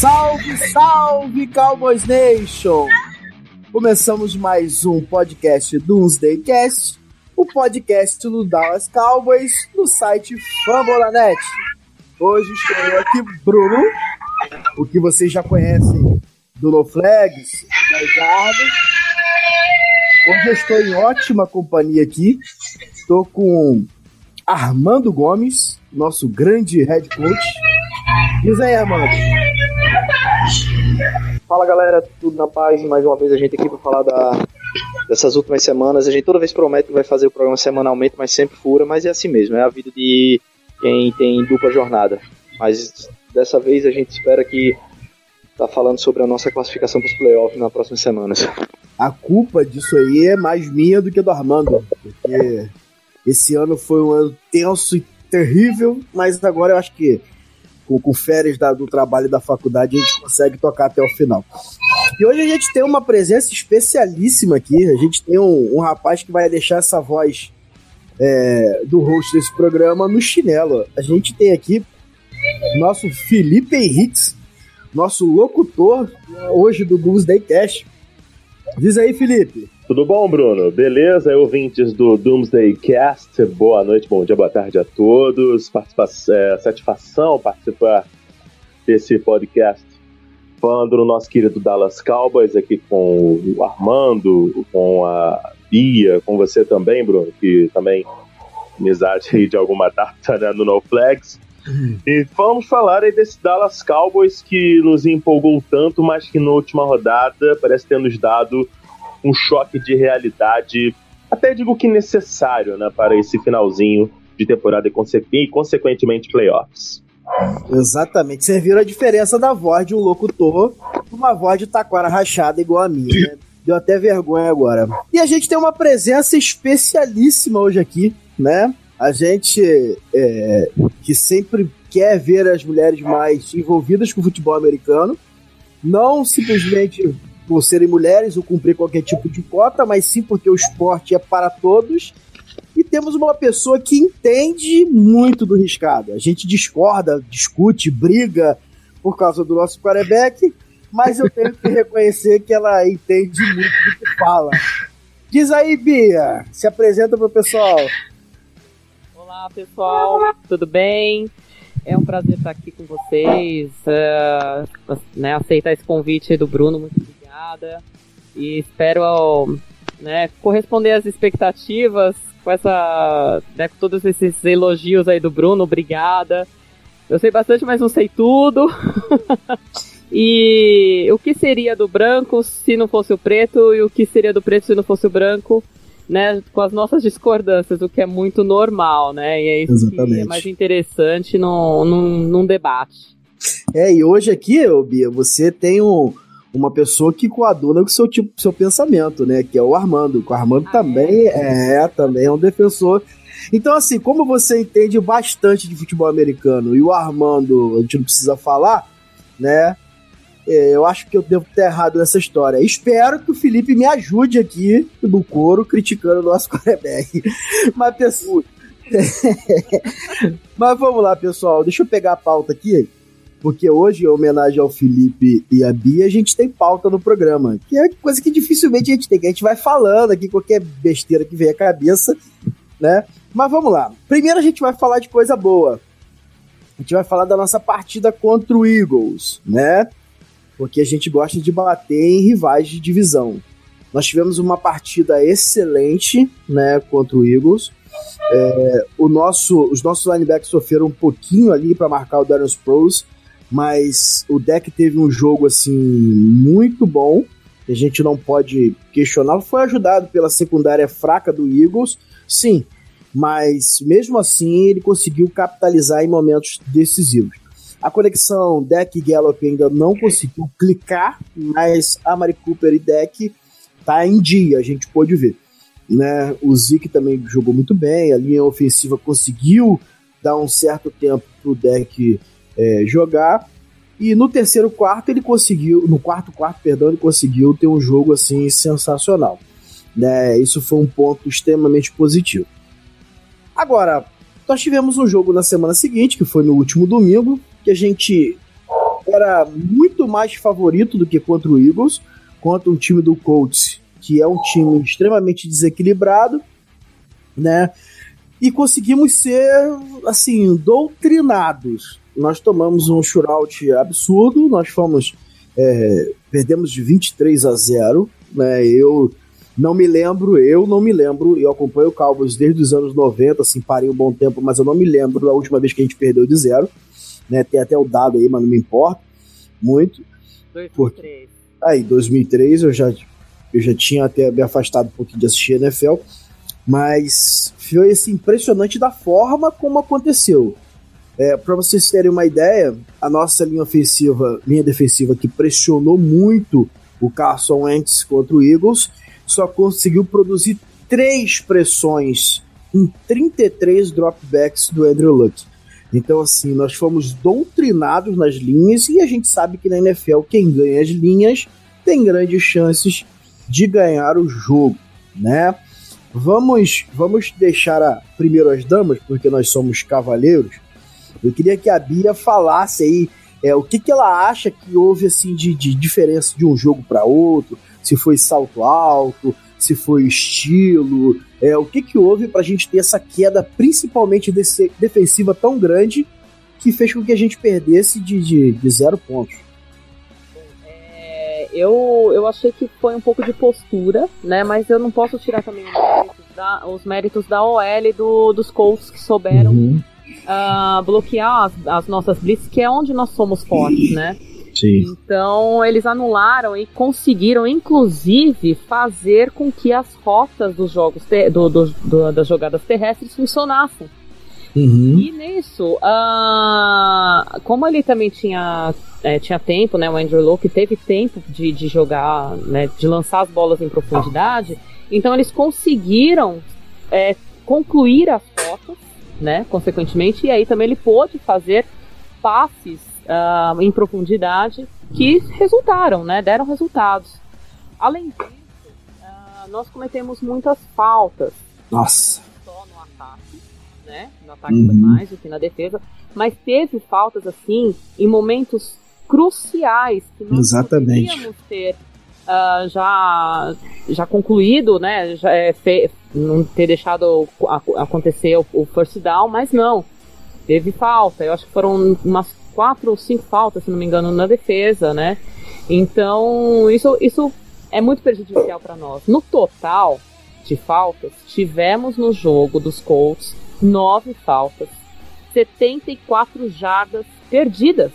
Salve, salve, Cowboys Nation! Começamos mais um podcast Doomsday Cast, o podcast do Dallas Cowboys no site Fambonanet. Hoje estou aqui, Bruno, o que vocês já conhecem do No Flags, das Jardas. Hoje eu estou em ótima companhia aqui. Estou com Armando Gomes, nosso grande head coach. Diz aí, Armando. Fala galera, tudo na paz. Mais uma vez a gente aqui para falar da, dessas últimas semanas. A gente toda vez promete que vai fazer o programa semanalmente, mas sempre fura. Mas é assim mesmo, é a vida de quem tem dupla jornada. Mas dessa vez a gente espera que tá falando sobre a nossa classificação para os playoffs nas próximas semanas. A culpa disso aí é mais minha do que do Armando, porque esse ano foi um ano tenso e terrível, mas agora eu acho que com, com férias da, do trabalho da faculdade a gente consegue tocar até o final. E hoje a gente tem uma presença especialíssima aqui. A gente tem um, um rapaz que vai deixar essa voz é, do host desse programa no chinelo. A gente tem aqui nosso Felipe Henriques, nosso locutor hoje do Doomsday Cast. Diz aí, Felipe. Tudo bom, Bruno? Beleza? Ouvintes do Doomsday Cast, boa noite, bom dia, boa tarde a todos. Participa é, satisfação participar desse podcast falando do nosso querido Dallas Cowboys aqui com o Armando, com a Bia, com você também, Bruno, que também amizade de alguma data né, no No Flags. E vamos falar aí desse Dallas Cowboys que nos empolgou tanto, mas que na última rodada parece ter nos dado um choque de realidade, até digo que necessário, né, para esse finalzinho de temporada e, conse e consequentemente playoffs. Exatamente. Vocês viram a diferença da voz de um locutor uma voz de taquara rachada igual a minha, né? Deu até vergonha agora. E a gente tem uma presença especialíssima hoje aqui, né? A gente é, que sempre quer ver as mulheres mais envolvidas com o futebol americano, não simplesmente por serem mulheres ou cumprir qualquer tipo de cota, mas sim porque o esporte é para todos. E temos uma pessoa que entende muito do riscado. A gente discorda, discute, briga por causa do nosso quarterback, mas eu tenho que reconhecer que ela entende muito do que fala. Diz aí, Bia, se apresenta para o pessoal. Olá, pessoal, tudo bem? É um prazer estar aqui com vocês, uh, né, aceitar esse convite do Bruno, muito obrigada. E espero né, corresponder às expectativas com essa. Né, com todos esses elogios aí do Bruno, obrigada. Eu sei bastante, mas não sei tudo. e o que seria do branco se não fosse o preto, e o que seria do preto se não fosse o branco, né? Com as nossas discordâncias, o que é muito normal, né? E é isso Exatamente. que é mais interessante num, num, num debate. É, e hoje aqui, Bia, você tem um uma pessoa que coaduna com o seu tipo, seu pensamento, né? Que é o Armando. O Armando ah, também é? é, também é um defensor. Então, assim, como você entende bastante de futebol americano e o Armando, a gente não precisa falar, né? É, eu acho que eu devo ter errado nessa história. Espero que o Felipe me ajude aqui no coro, criticando o nosso quarterback. Mas, pessoal. Mas vamos lá, pessoal. Deixa eu pegar a pauta aqui porque hoje, em homenagem ao Felipe e à Bia, a gente tem pauta no programa, que é coisa que dificilmente a gente tem, que a gente vai falando aqui qualquer besteira que vem à cabeça, né? Mas vamos lá. Primeiro a gente vai falar de coisa boa. A gente vai falar da nossa partida contra o Eagles, né? Porque a gente gosta de bater em rivais de divisão. Nós tivemos uma partida excelente, né, contra o Eagles. É, o nosso, os nossos linebackers sofreram um pouquinho ali para marcar o Darius Pros, mas o deck teve um jogo assim muito bom. A gente não pode questionar. Foi ajudado pela secundária fraca do Eagles, sim, mas mesmo assim ele conseguiu capitalizar em momentos decisivos. A conexão deck Gallup ainda não conseguiu clicar, mas a Mari Cooper e deck tá em dia, a gente pôde ver. Né? O Zeke também jogou muito bem, a linha ofensiva conseguiu dar um certo tempo pro deck é, jogar. E no terceiro quarto ele conseguiu, no quarto quarto, perdão, ele conseguiu ter um jogo assim sensacional. Né? Isso foi um ponto extremamente positivo. Agora, nós tivemos um jogo na semana seguinte, que foi no último domingo, que a gente era muito mais favorito do que contra o Eagles, contra um time do Colts, que é um time extremamente desequilibrado, né? E conseguimos ser, assim, doutrinados. Nós tomamos um shootout absurdo, nós fomos. É, perdemos de 23 a 0, né? Eu não me lembro, eu não me lembro, eu acompanho o Cowboys desde os anos 90, assim, parei um bom tempo, mas eu não me lembro da última vez que a gente perdeu de zero, né? Tem até o dado aí, mas não me importa muito. 2003. Porque, aí, 2003 eu já, eu já tinha até me afastado um pouquinho de assistir NFL, mas foi assim, impressionante da forma como aconteceu. É, para vocês terem uma ideia, a nossa linha ofensiva, linha defensiva que pressionou muito o Carson Wentz contra o Eagles, só conseguiu produzir três pressões em 33 dropbacks do Andrew Luck. Então, assim, nós fomos doutrinados nas linhas e a gente sabe que na NFL quem ganha as linhas tem grandes chances de ganhar o jogo, né? Vamos, vamos deixar a, primeiro as damas, porque nós somos cavaleiros. Eu queria que a Bia falasse aí é, o que, que ela acha que houve assim de, de diferença de um jogo para outro, se foi salto alto, se foi estilo, é, o que, que houve para a gente ter essa queda, principalmente desse, defensiva tão grande, que fez com que a gente perdesse de, de, de zero pontos. É, eu, eu achei que foi um pouco de postura, né? Mas eu não posso tirar também os méritos da, os méritos da OL do, dos Colts que souberam uhum. Uh, bloquear as, as nossas blitz, que é onde nós somos fortes, né? Sim. Então eles anularam e conseguiram, inclusive, fazer com que as rotas dos jogos do, do, do, das jogadas terrestres funcionassem. Uhum. E nisso, uh, como ele também tinha, é, tinha tempo, né? O Andrew Locke teve tempo de, de jogar, né, de lançar as bolas em profundidade, então eles conseguiram é, concluir as rotas, né? Consequentemente, e aí também ele pôde fazer passes uh, em profundidade que resultaram, né? Deram resultados. Além disso, uh, nós cometemos muitas faltas. Nossa. Só no ataque, né? No ataque uhum. mais do que na defesa. Mas teve faltas assim em momentos cruciais que nós Exatamente. poderíamos ter uh, já, já concluído, né? Já, é, fe, não ter deixado acontecer o, first down, mas não. Teve falta. Eu acho que foram umas quatro ou cinco faltas, se não me engano, na defesa, né? Então, isso, isso é muito prejudicial para nós. No total de faltas, tivemos no jogo dos Colts nove faltas, 74 jardas perdidas.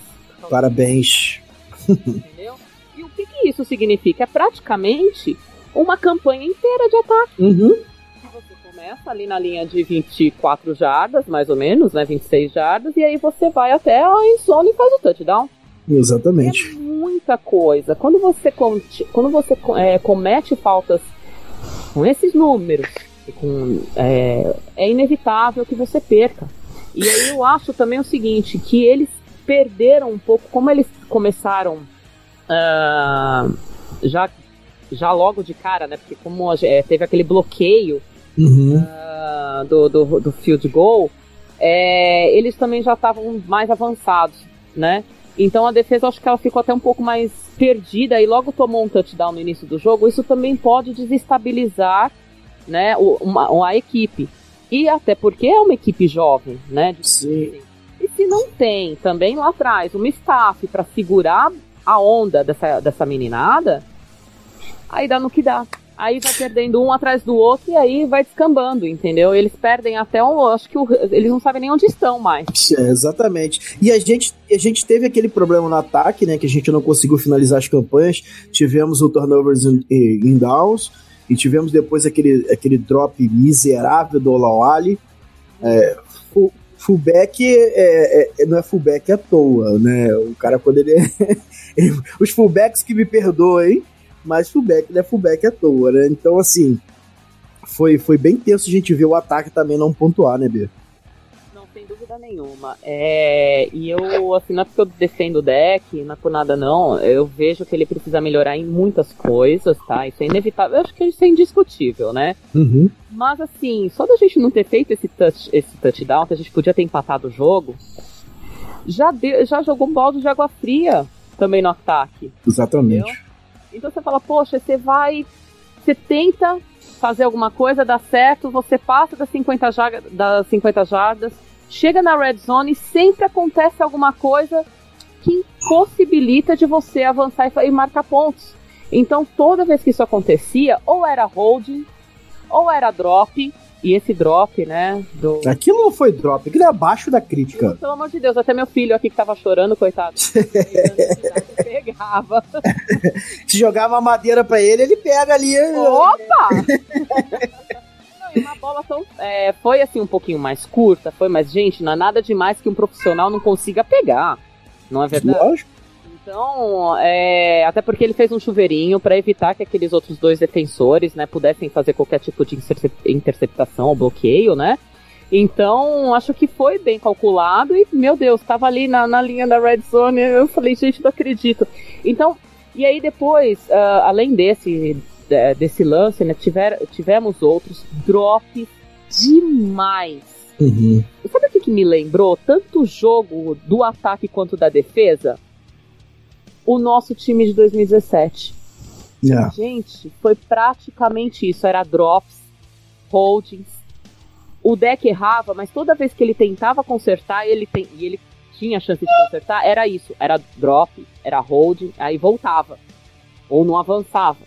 Parabéns. Entendeu? E o que, que isso significa? É praticamente uma campanha inteira de ataque. Uhum começa ali na linha de 24 jardas, mais ou menos, né? 26 jardas, e aí você vai até a endzone e faz o touchdown. Exatamente. É muita coisa. Quando você, quando você é, comete faltas com esses números, com, é, é inevitável que você perca. E aí eu acho também o seguinte, que eles perderam um pouco, como eles começaram uh, já, já logo de cara, né? Porque como é, teve aquele bloqueio uhum. uh, do, do, do, field goal, é, eles também já estavam mais avançados, né? Então a defesa acho que ela ficou até um pouco mais perdida e logo tomou um touchdown no início do jogo. Isso também pode desestabilizar, né, uma, uma equipe. E até porque é uma equipe jovem, né? Sim. E se não tem também lá atrás uma staff para segurar a onda dessa, dessa meninada, aí dá no que dá aí vai perdendo um atrás do outro e aí vai descambando, entendeu? Eles perdem até o. Acho que o, eles não sabem nem onde estão mais. É, exatamente. E a gente, a gente teve aquele problema no ataque, né? Que a gente não conseguiu finalizar as campanhas. Tivemos o turnovers in, in downs. E tivemos depois aquele, aquele drop miserável do Olawali. É, full, fullback é, é, não é fullback à toa, né? O cara, quando ele. É os fullbacks que me perdoem, mas fullback não é fullback à toa, né? Então, assim, foi, foi bem tenso a gente ver o ataque também não pontuar, né, Bia? Não, sem dúvida nenhuma. É, e eu, assim, não é porque eu defendo o deck, não é por nada não, eu vejo que ele precisa melhorar em muitas coisas, tá? Isso é inevitável, eu acho que isso é indiscutível, né? Uhum. Mas, assim, só da gente não ter feito esse, touch, esse touchdown, que a gente podia ter empatado o jogo, já, deu, já jogou um balde de água fria também no ataque. Exatamente. Entendeu? Então você fala, poxa, você vai. Você tenta fazer alguma coisa, dá certo, você passa das 50, jardas, das 50 jardas, chega na red zone e sempre acontece alguma coisa que impossibilita de você avançar e, e marcar pontos. Então toda vez que isso acontecia, ou era holding, ou era drop, e esse drop, né? Do... Aquilo não foi drop, aquilo é abaixo da crítica. Pelo amor de Deus, até meu filho aqui que tava chorando, coitado. pegava. Se jogava madeira pra ele, ele pega ali. Opa! e uma bola tão. É, foi assim um pouquinho mais curta, foi, mas, gente, não é nada demais que um profissional não consiga pegar. Não é verdade? Lógico. Então, é, até porque ele fez um chuveirinho para evitar que aqueles outros dois defensores, né, pudessem fazer qualquer tipo de interceptação ou bloqueio, né? Então, acho que foi bem calculado e, meu Deus, estava ali na, na linha da red zone. Eu falei, gente, não acredito. Então, e aí depois, uh, além desse, desse lance, né, tiver, tivemos outros drops demais. Uhum. Sabe o que, que me lembrou? Tanto o jogo do ataque quanto da defesa? O nosso time de 2017. Yeah. Gente, foi praticamente isso. Era drops, holdings. O deck errava, mas toda vez que ele tentava consertar, ele tem, e ele tinha chance de consertar, era isso. Era drop, era holding, aí voltava. Ou não avançava.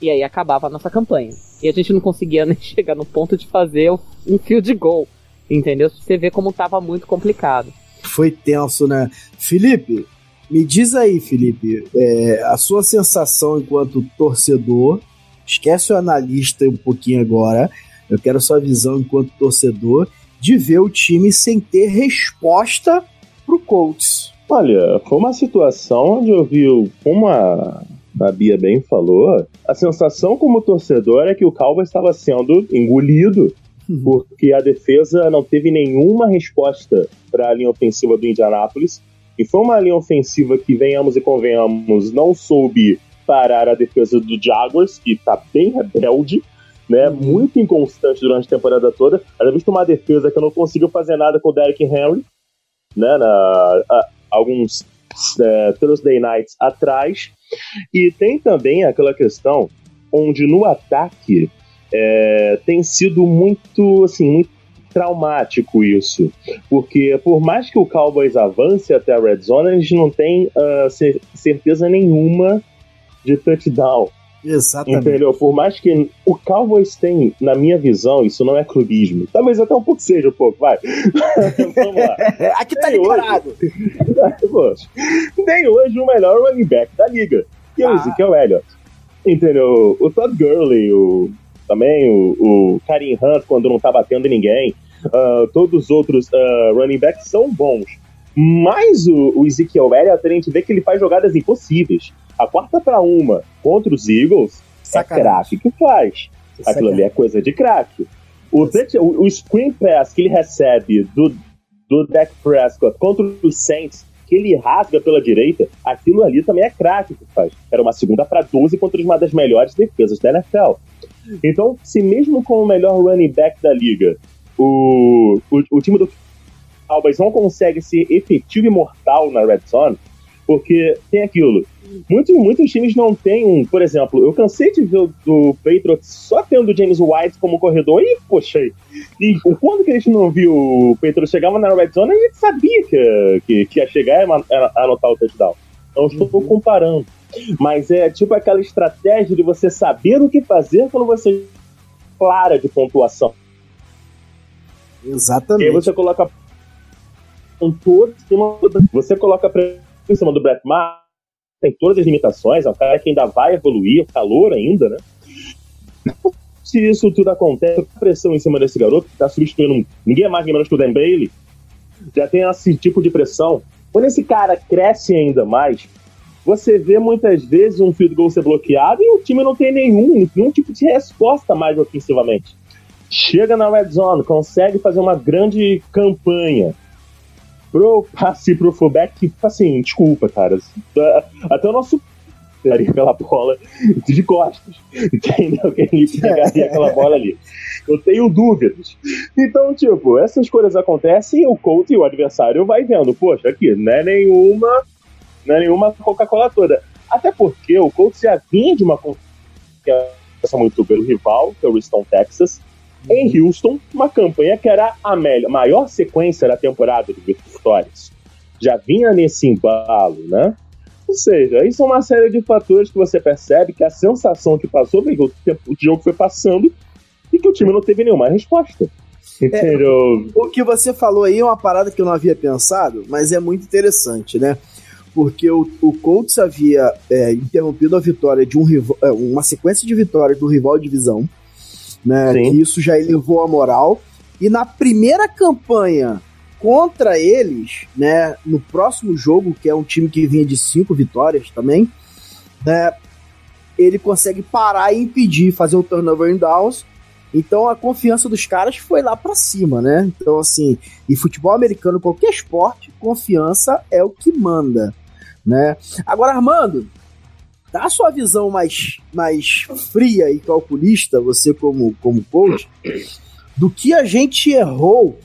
E aí acabava a nossa campanha. E a gente não conseguia nem chegar no ponto de fazer um field goal. Entendeu? Você vê como tava muito complicado. Foi tenso, né? Felipe, me diz aí, Felipe, é, a sua sensação enquanto torcedor. Esquece o analista um pouquinho agora. Eu quero sua visão enquanto torcedor de ver o time sem ter resposta pro Colts. Olha, foi uma situação onde eu vi, como a, a Bia bem falou, a sensação como torcedor é que o Calva estava sendo engolido uhum. porque a defesa não teve nenhuma resposta para a linha ofensiva do Indianapolis e foi uma linha ofensiva que, venhamos e convenhamos, não soube parar a defesa do Jaguars, que tá bem rebelde, né? Uhum. Muito inconstante durante a temporada toda. Até visto uma defesa que não consigo fazer nada com o Derrick Henry, né? Na, a, alguns é, Thursday nights atrás. E tem também aquela questão onde no ataque é, tem sido muito, assim, muito traumático isso. Porque por mais que o Cowboys avance até a red zone, a gente não tem uh, certeza nenhuma de touchdown. Exatamente. Entendeu? Por mais que o Cowboys tem, na minha visão, isso não é clubismo. Talvez até um pouco seja um pouco, vai. Vamos lá. Aqui tá liberado. tem hoje o melhor running back da liga, que é o ah. Ezekiel Elliott. Entendeu? O Todd Gurley, o também, o, o Karim Hunt quando não tá batendo em ninguém, uh, todos os outros uh, running backs são bons. Mas o, o Ezekiel Elliott, a gente vê que ele faz jogadas impossíveis. A quarta para uma contra os Eagles é Sacanagem. é craque que faz. Aquilo Sacanagem. ali é coisa de craque. O, o, o screen pass que ele recebe do, do Dak Prescott contra os Saints, que ele rasga pela direita, aquilo ali também é craque que faz. Era uma segunda para 12 contra uma das melhores defesas da NFL. Então, se mesmo com o melhor running back da liga, o, o, o time do Cowboys não consegue ser efetivo e mortal na red zone, porque tem aquilo. Muitos, muitos times não têm um, por exemplo, eu cansei de ver o do Patriots só tendo o James White como corredor e, poxa, e quando que a gente não viu o Patriots chegava na red zone, a gente sabia que, que, que ia chegar e anotar o touchdown. Então, estou uhum. comparando. Mas é tipo aquela estratégia de você saber o que fazer quando você clara de pontuação. Exatamente. E aí você coloca todo você coloca em cima do Brett Maher, tem todas as limitações, é um cara que ainda vai evoluir, é calor ainda, né? Se isso tudo acontece, pressão em cima desse garoto, que tá substituindo ninguém mais menos que o Dan Bailey, já tem esse tipo de pressão. Quando esse cara cresce ainda mais, você vê muitas vezes um field goal ser bloqueado e o time não tem nenhum, nenhum tipo de resposta mais ofensivamente. Chega na red zone, consegue fazer uma grande campanha. Pro passe pro fullback, assim, desculpa, cara. Até o nosso pegaria aquela bola de costas, entendeu? Quem pegaria aquela bola ali. Eu tenho dúvidas. Então, tipo, essas coisas acontecem o coach e o adversário vai vendo, poxa, aqui, não é nenhuma, não é nenhuma Coca-Cola toda. Até porque o coach já vinha de uma confiança muito pelo rival, que é o Houston, Texas, em Houston, uma campanha que era a melhor, maior sequência da temporada de vitórias. Já vinha nesse embalo, né? Ou seja, isso é uma série de fatores que você percebe que a sensação que passou foi que o, tempo, o jogo foi passando e que o time não teve nenhuma resposta. Entendeu? É, o que você falou aí é uma parada que eu não havia pensado, mas é muito interessante, né? Porque o, o Colts havia é, interrompido a vitória de um rival, é, uma sequência de vitórias do rival de divisão, né? Sim. Que isso já elevou a moral. E na primeira campanha contra eles, né? No próximo jogo, que é um time que vinha de cinco vitórias também, né? Ele consegue parar e impedir, fazer o turnover em downs então a confiança dos caras foi lá para cima, né? Então, assim, e futebol americano, qualquer esporte, confiança é o que manda, né? Agora, Armando, dá a sua visão mais, mais fria e calculista, você como, como coach, do que a gente errou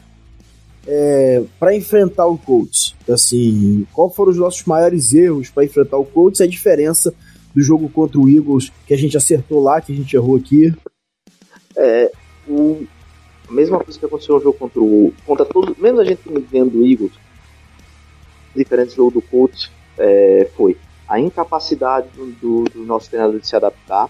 é, para enfrentar o Colts. Assim, qual foram os nossos maiores erros para enfrentar o Colts a diferença do jogo contra o Eagles que a gente acertou lá, que a gente errou aqui? É, o, a mesma coisa que aconteceu no jogo contra o. Contra todos, mesmo a gente vendo do Eagles, diferente do jogo do Colts, é, foi a incapacidade do, do, do, nosso treinador de se adaptar.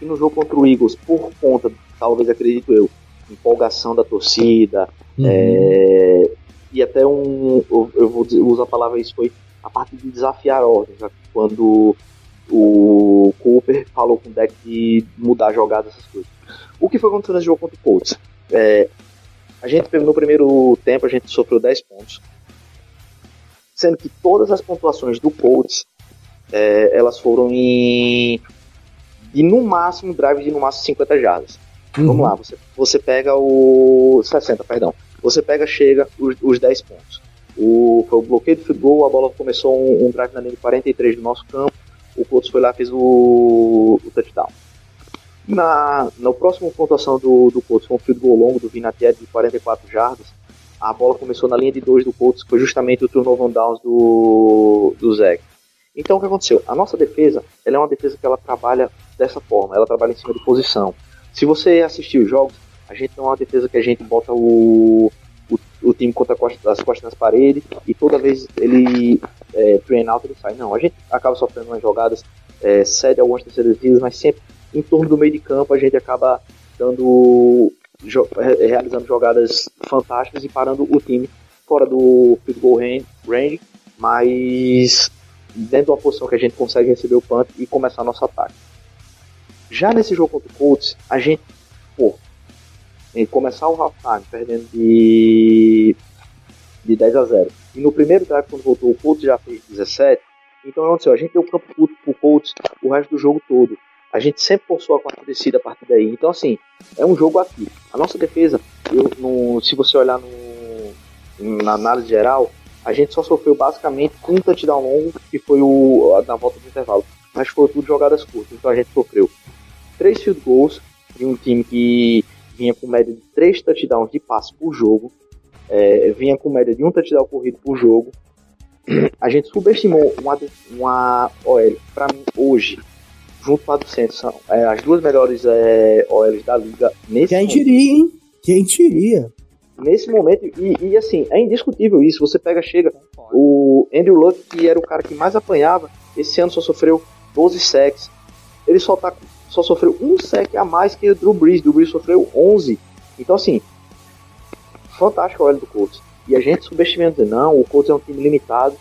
E no jogo contra o Eagles, por conta, talvez acredito eu, empolgação da torcida, uhum. é, e até um. Eu, eu vou usar a palavra isso, foi a parte de desafiar ordens. Quando o Cooper falou com o deck de mudar jogadas, essas coisas. O que foi acontecendo nesse jogo contra o Colts? É, a gente no primeiro tempo a gente sofreu 10 pontos, sendo que todas as pontuações do Colts é, elas foram em de no máximo drive de no máximo 50 jardas. Uhum. Vamos lá, você, você pega o 60, perdão. Você pega, chega os, os 10 pontos. O, foi o bloqueio do goal, a bola começou um, um drive na linha de 43 do nosso campo. O Colts foi lá fez o, o touchdown. Na, na próxima pontuação do, do Colts, com um field goal longo do Vinatieri de 44 jardas, a bola começou na linha de 2 do Colts, foi justamente o turnover downs do, do Zach. Então o que aconteceu? A nossa defesa, ela é uma defesa que ela trabalha dessa forma, ela trabalha em cima de posição. Se você assistir os jogos, a gente não é uma defesa que a gente bota o, o, o time contra as costas nas paredes e toda vez ele é, train out ele sai. Não, a gente acaba sofrendo umas jogadas, é, cede algumas terceiras vidas, mas sempre em torno do meio de campo a gente acaba dando realizando jogadas fantásticas e parando o time fora do field goal range, mas dentro de uma posição que a gente consegue receber o punt e começar nosso ataque. Já nesse jogo contra o Colts, a gente, pô, começar o halftime perdendo de, de 10 a 0 e no primeiro drive quando voltou o Colts já fez 17, então aconteceu, a gente deu campo curto pro Colts o resto do jogo todo a gente sempre forçou a quarta descida a partir daí. Então, assim, é um jogo aqui. A nossa defesa, eu, no, se você olhar no, na análise geral, a gente só sofreu basicamente um touchdown longo, que foi o na volta do intervalo. Mas foi tudo jogadas curtas. Então a gente sofreu três field goals de um time que vinha com média de três touchdowns de passe por jogo. É, vinha com média de um touchdown corrido por jogo. A gente subestimou uma, uma OL, para mim, hoje, junto com a do centro, são é, as duas melhores é, OLs da liga nesse Quem diria, hein? Quem diria? Nesse momento, e, e, assim, é indiscutível isso. Você pega, chega, o Andrew Luck, que era o cara que mais apanhava, esse ano só sofreu 12 sacks. Ele só, tá, só sofreu um sack a mais que o Drew Brees. O Drew Brees sofreu 11. Então, assim, fantástico a OL do Colts. E a gente subestimando, não, o Colts é um time limitado.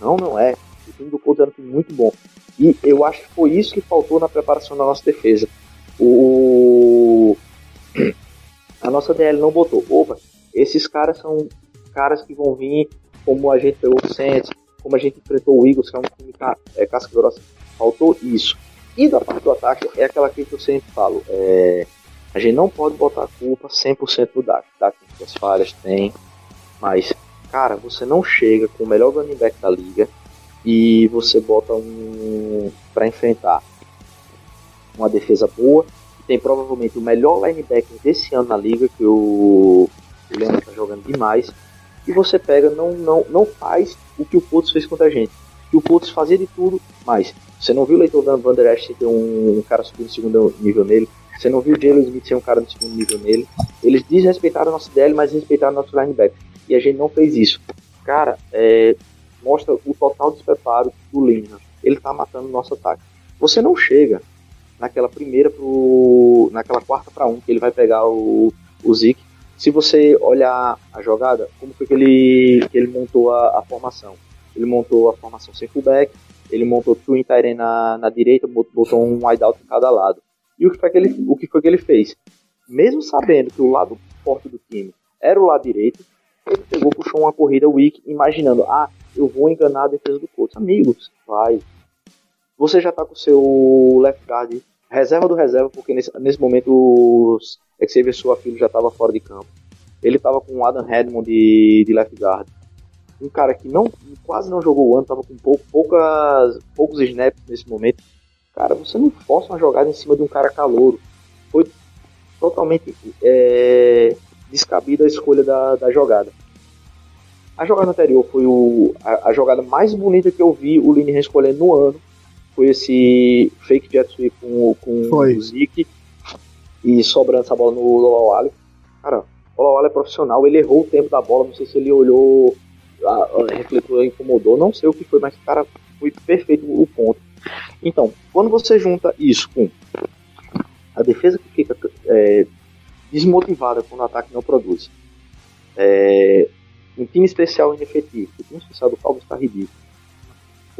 Não, não é. O time do Colts é um time muito bom. E eu acho que foi isso que faltou na preparação da nossa defesa. O... A nossa DL não botou. Opa, esses caras são caras que vão vir como a gente pegou o Saints, como a gente enfrentou o Eagles, que é um time é, casca grossa. Faltou isso. E da parte do ataque, é aquela que eu sempre falo. É, a gente não pode botar a culpa 100% no Dak. Dak tem suas falhas, tem. Mas, cara, você não chega com o melhor running back da liga e você bota um para enfrentar uma defesa boa, tem provavelmente o melhor linebacker desse ano na liga, que o, o Leandro tá jogando demais, e você pega, não, não, não faz o que o Putz fez contra a gente. Que o Putz fazia de tudo, mas você não viu o Leitor Van Der Esch ter um, um cara subindo segundo nível nele, você não viu o Jalen Smith ser um cara de segundo nível nele. Eles desrespeitaram nosso DL, mas respeitaram nosso linebacker. E a gente não fez isso. Cara, é, mostra o total despreparo do Linha. Ele tá matando o nosso ataque. Você não chega naquela primeira pro. naquela quarta para um, que ele vai pegar o, o Zeke. Se você olhar a jogada, como foi que ele, que ele montou a, a formação? Ele montou a formação sem fullback, ele montou twin tight na, na direita, botou um wideout em cada lado. E o que, foi que ele, o que foi que ele fez? Mesmo sabendo que o lado forte do time era o lado direito, ele pegou, puxou uma corrida weak, imaginando, ah, eu vou enganar a defesa do Colts. Amigos, vai. Você já tá com o seu left guard reserva do reserva, porque nesse, nesse momento o Xavier Sua Filho já estava fora de campo. Ele estava com o Adam Redmond de, de left guard. Um cara que não quase não jogou o ano, estava com poucas, poucos snaps nesse momento. Cara, você não força uma jogada em cima de um cara calouro. Foi totalmente é, descabida a escolha da, da jogada. A jogada anterior foi o, a, a, jogada mais bonita que eu vi o Linehan escolhendo no ano. Foi esse fake jet sweep com, com o Zeke e sobrando essa bola no Lolawale. Cara, o Lolawale é profissional, ele errou o tempo da bola, não sei se ele olhou, refletor incomodou, não sei o que foi, mas cara, foi perfeito o ponto. Então, quando você junta isso com a defesa que fica é, desmotivada quando o ataque não produz, é, um time especial inefetivo. O time especial do Cowboys está ridículo.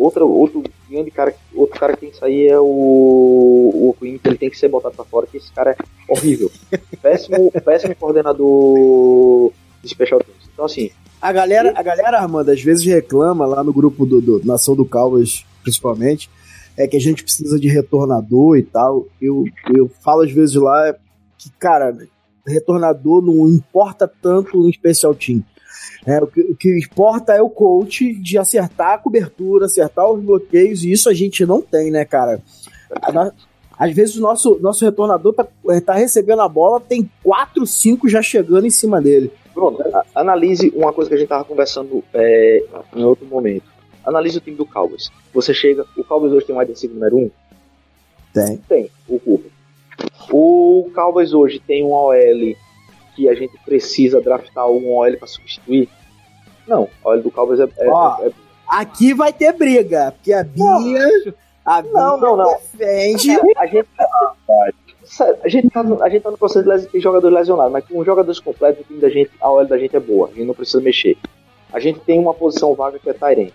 Outra, outro grande cara, outro cara que tem que sair é o, o Queen, que ele tem que ser botado para fora, que esse cara é horrível. péssimo, péssimo coordenador de special teams. Então assim, a galera, a galera, Armando, às vezes reclama lá no grupo do, do Nação do Cowboys, principalmente, é que a gente precisa de retornador e tal. Eu, eu falo às vezes lá que, cara, retornador não importa tanto no special team. É, o, que, o que importa é o coach de acertar a cobertura, acertar os bloqueios, e isso a gente não tem, né, cara? Às vezes o nosso, nosso retornador tá, é, tá recebendo a bola, tem 4, 5 já chegando em cima dele. Analise uma coisa que a gente tava conversando é, em outro momento. Analise o time do Cowboys. Você chega, o Cowboys hoje tem um wide receiver número 1? Um? Tem. Tem, o Cooper. O Cowboys hoje tem um OL que a gente precisa draftar um OL para substituir? Não, OL do Cowboys é, é, Ó, é, é... Aqui vai ter briga, porque a Bia. A Bia não, não, não. defende. A gente, a gente, tá no, a gente tá no processo de les, jogadores lesionados, mas com jogadores completos, o time da gente, a OL da gente é boa, a gente não precisa mexer. A gente tem uma posição vaga que é Tyrene.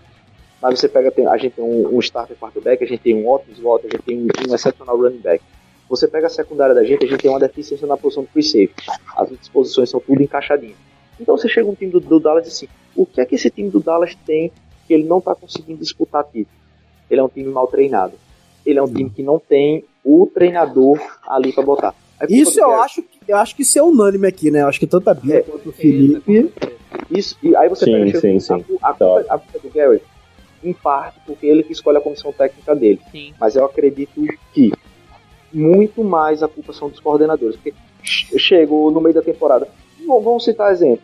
Mas você pega, a gente tem um, um starter quarterback, a gente tem um ótimo slot, a gente tem um, um exceptional running back. Você pega a secundária da gente, a gente tem uma deficiência na posição do free safety. As disposições são tudo encaixadinhas. Então você chega um time do, do Dallas e assim, o que é que esse time do Dallas tem que ele não está conseguindo disputar título? Ele é um time mal treinado. Ele é um time que não tem o treinador ali para botar. Isso eu acho, eu acho que isso é unânime aqui, né? Eu acho que tanto a Bia é, quanto o Felipe. Isso, e aí você sim, pega sim, sim. A, a, culpa, a culpa do Gary, em parte, porque ele que escolhe a comissão técnica dele. Sim. Mas eu acredito que muito mais a culpa são dos coordenadores. Porque chegou no meio da temporada. Vamos citar exemplo.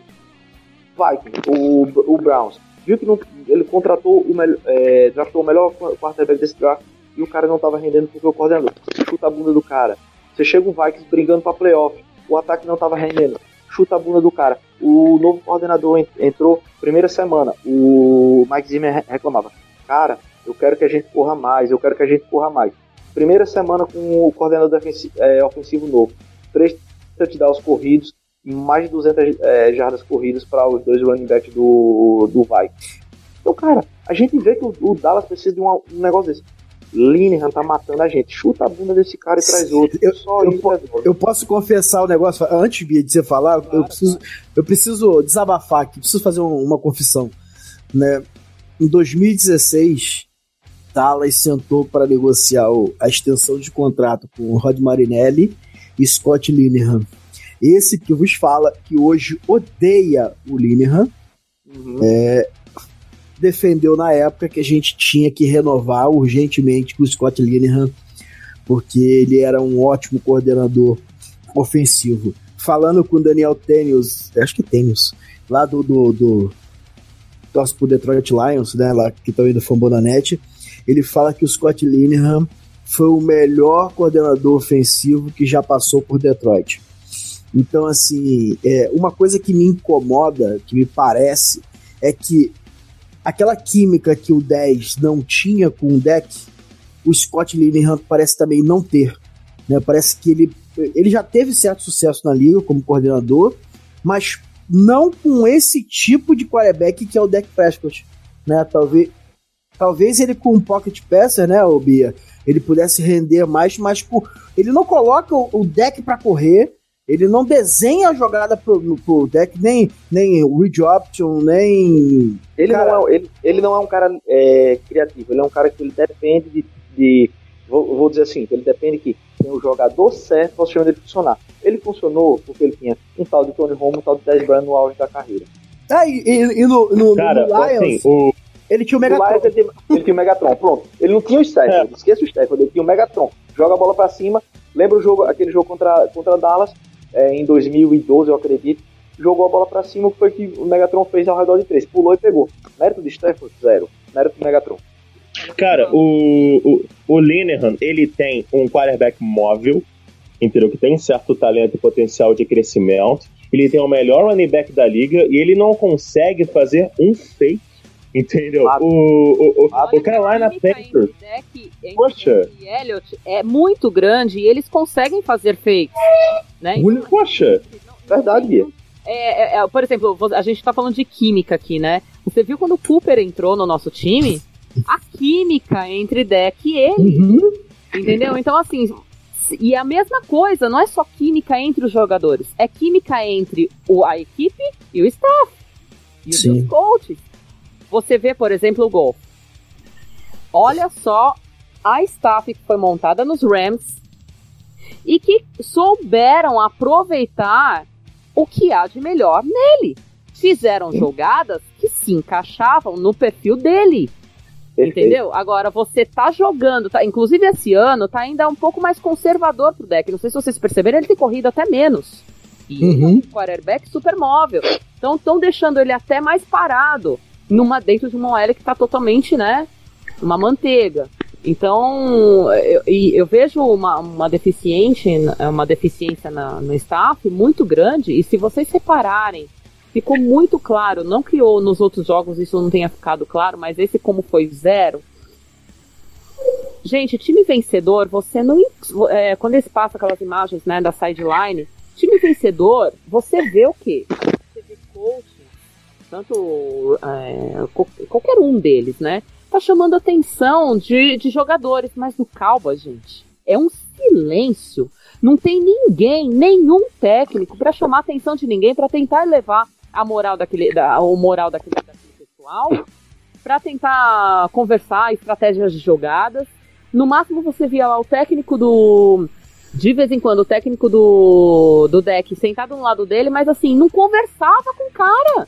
Vikings, o, o Browns. Viu que não, ele contratou o melhor, é, draftou o melhor quarterback desse draft e o cara não estava rendendo porque o coordenador. Chuta a bunda do cara. Você chega o Vikings brigando para playoff. O ataque não estava rendendo. Chuta a bunda do cara. O novo coordenador entrou primeira semana. O Mike Zimmer reclamava: Cara, eu quero que a gente corra mais, eu quero que a gente corra mais. Primeira semana com o coordenador ofensivo, é, ofensivo novo. Três touchdowns corridos, mais de 200 é, jardas corridas para os dois running backs do, do Vikings. Então, cara, a gente vê que o, o Dallas precisa de uma, um negócio desse. Linehan tá matando a gente. Chuta a bunda desse cara e traz outro. Eu, Só eu, eu, eu posso confessar o um negócio, antes de você falar, claro, eu, preciso, eu preciso desabafar aqui, preciso fazer uma confissão. Né? Em 2016, Dallas sentou para negociar a extensão de contrato com Rod Marinelli e Scott Linehan. Esse que vos fala que hoje odeia o Linehan, uhum. é, defendeu na época que a gente tinha que renovar urgentemente com o Scott Linehan, porque ele era um ótimo coordenador ofensivo. Falando com o Daniel Tenius, acho que Tenius, lá do, do, do torce pro Detroit Lions, né, lá que estão indo Fambonanet, ele fala que o Scott Linehan foi o melhor coordenador ofensivo que já passou por Detroit. Então, assim, é, uma coisa que me incomoda, que me parece, é que aquela química que o 10 não tinha com o deck, o Scott Linehan parece também não ter. Né? Parece que ele, ele já teve certo sucesso na liga como coordenador, mas não com esse tipo de quarterback que é o Deck Prescott. Né? Talvez, talvez ele com um pocket passer, né, o Bia, ele pudesse render mais, mas por, ele não coloca o, o deck para correr, ele não desenha a jogada pro, pro deck, nem, nem read option, nem. Ele, cara... não, é, ele, ele não é um cara é, criativo, ele é um cara que ele depende de. de vou, vou dizer assim, ele depende que tem o jogador certo para o sistema dele funcionar. Ele funcionou porque ele tinha um tal de Tony Romo, um tal de Dez Brown no auge da carreira. Ah, e, e, e no, no, cara, no Lions, assim, o, ele tinha o Megatron. Ele tinha, ele tinha o Megatron, pronto. Ele não tinha o Stafford, é. esqueça o Stafford, ele tinha o Megatron. Joga a bola pra cima. Lembra o jogo, aquele jogo contra, contra Dallas, é, em 2012, eu acredito. Jogou a bola pra cima, o que foi que o Megatron fez ao redor de três. Pulou e pegou. Mérito de Stafford, zero. Mérito do Megatron. Cara, o, o, o Linehan, ele tem um quarterback móvel, entendeu? Que tem certo talento e potencial de crescimento. Ele tem o melhor running back da liga e ele não consegue fazer um fake Entendeu? O, o, o, o Carolina Panthers. Poxa. E Elliot é muito grande e eles conseguem fazer fakes. Né? Então, Poxa. Verdade, Bia. É, é, é, por exemplo, a gente tá falando de química aqui, né? Você viu quando o Cooper entrou no nosso time? A química entre Deck e ele. Uhum. Entendeu? Então, assim, e a mesma coisa, não é só química entre os jogadores, é química entre o, a equipe e o staff. E Sim. os coaches. Você vê, por exemplo, o gol. Olha só a staff que foi montada nos Rams e que souberam aproveitar o que há de melhor nele. Fizeram jogadas que se encaixavam no perfil dele. Perfeito. Entendeu? Agora, você tá jogando, tá, inclusive esse ano, tá ainda um pouco mais conservador pro deck. Não sei se vocês perceberam, ele tem corrido até menos. E uhum. é um quarterback super móvel. Então, estão deixando ele até mais parado numa dentro de uma OL que está totalmente, né, uma manteiga. Então, eu, eu vejo uma, uma, deficiente, uma deficiência na, no staff muito grande, e se vocês separarem, ficou muito claro, não que nos outros jogos isso não tenha ficado claro, mas esse como foi zero. Gente, time vencedor, você não. É, quando eles passam aquelas imagens né, da sideline, time vencedor, você vê o quê? Você vê coach tanto é, qualquer um deles, né? Tá chamando atenção de, de jogadores, mas no Calba, gente, é um silêncio. Não tem ninguém, nenhum técnico para chamar a atenção de ninguém, para tentar levar a moral daquele, da, o moral daquele, daquele pessoal, para tentar conversar estratégias de jogadas. No máximo você via lá o técnico do de vez em quando o técnico do, do deck sentado no lado dele, mas assim, não conversava com o cara.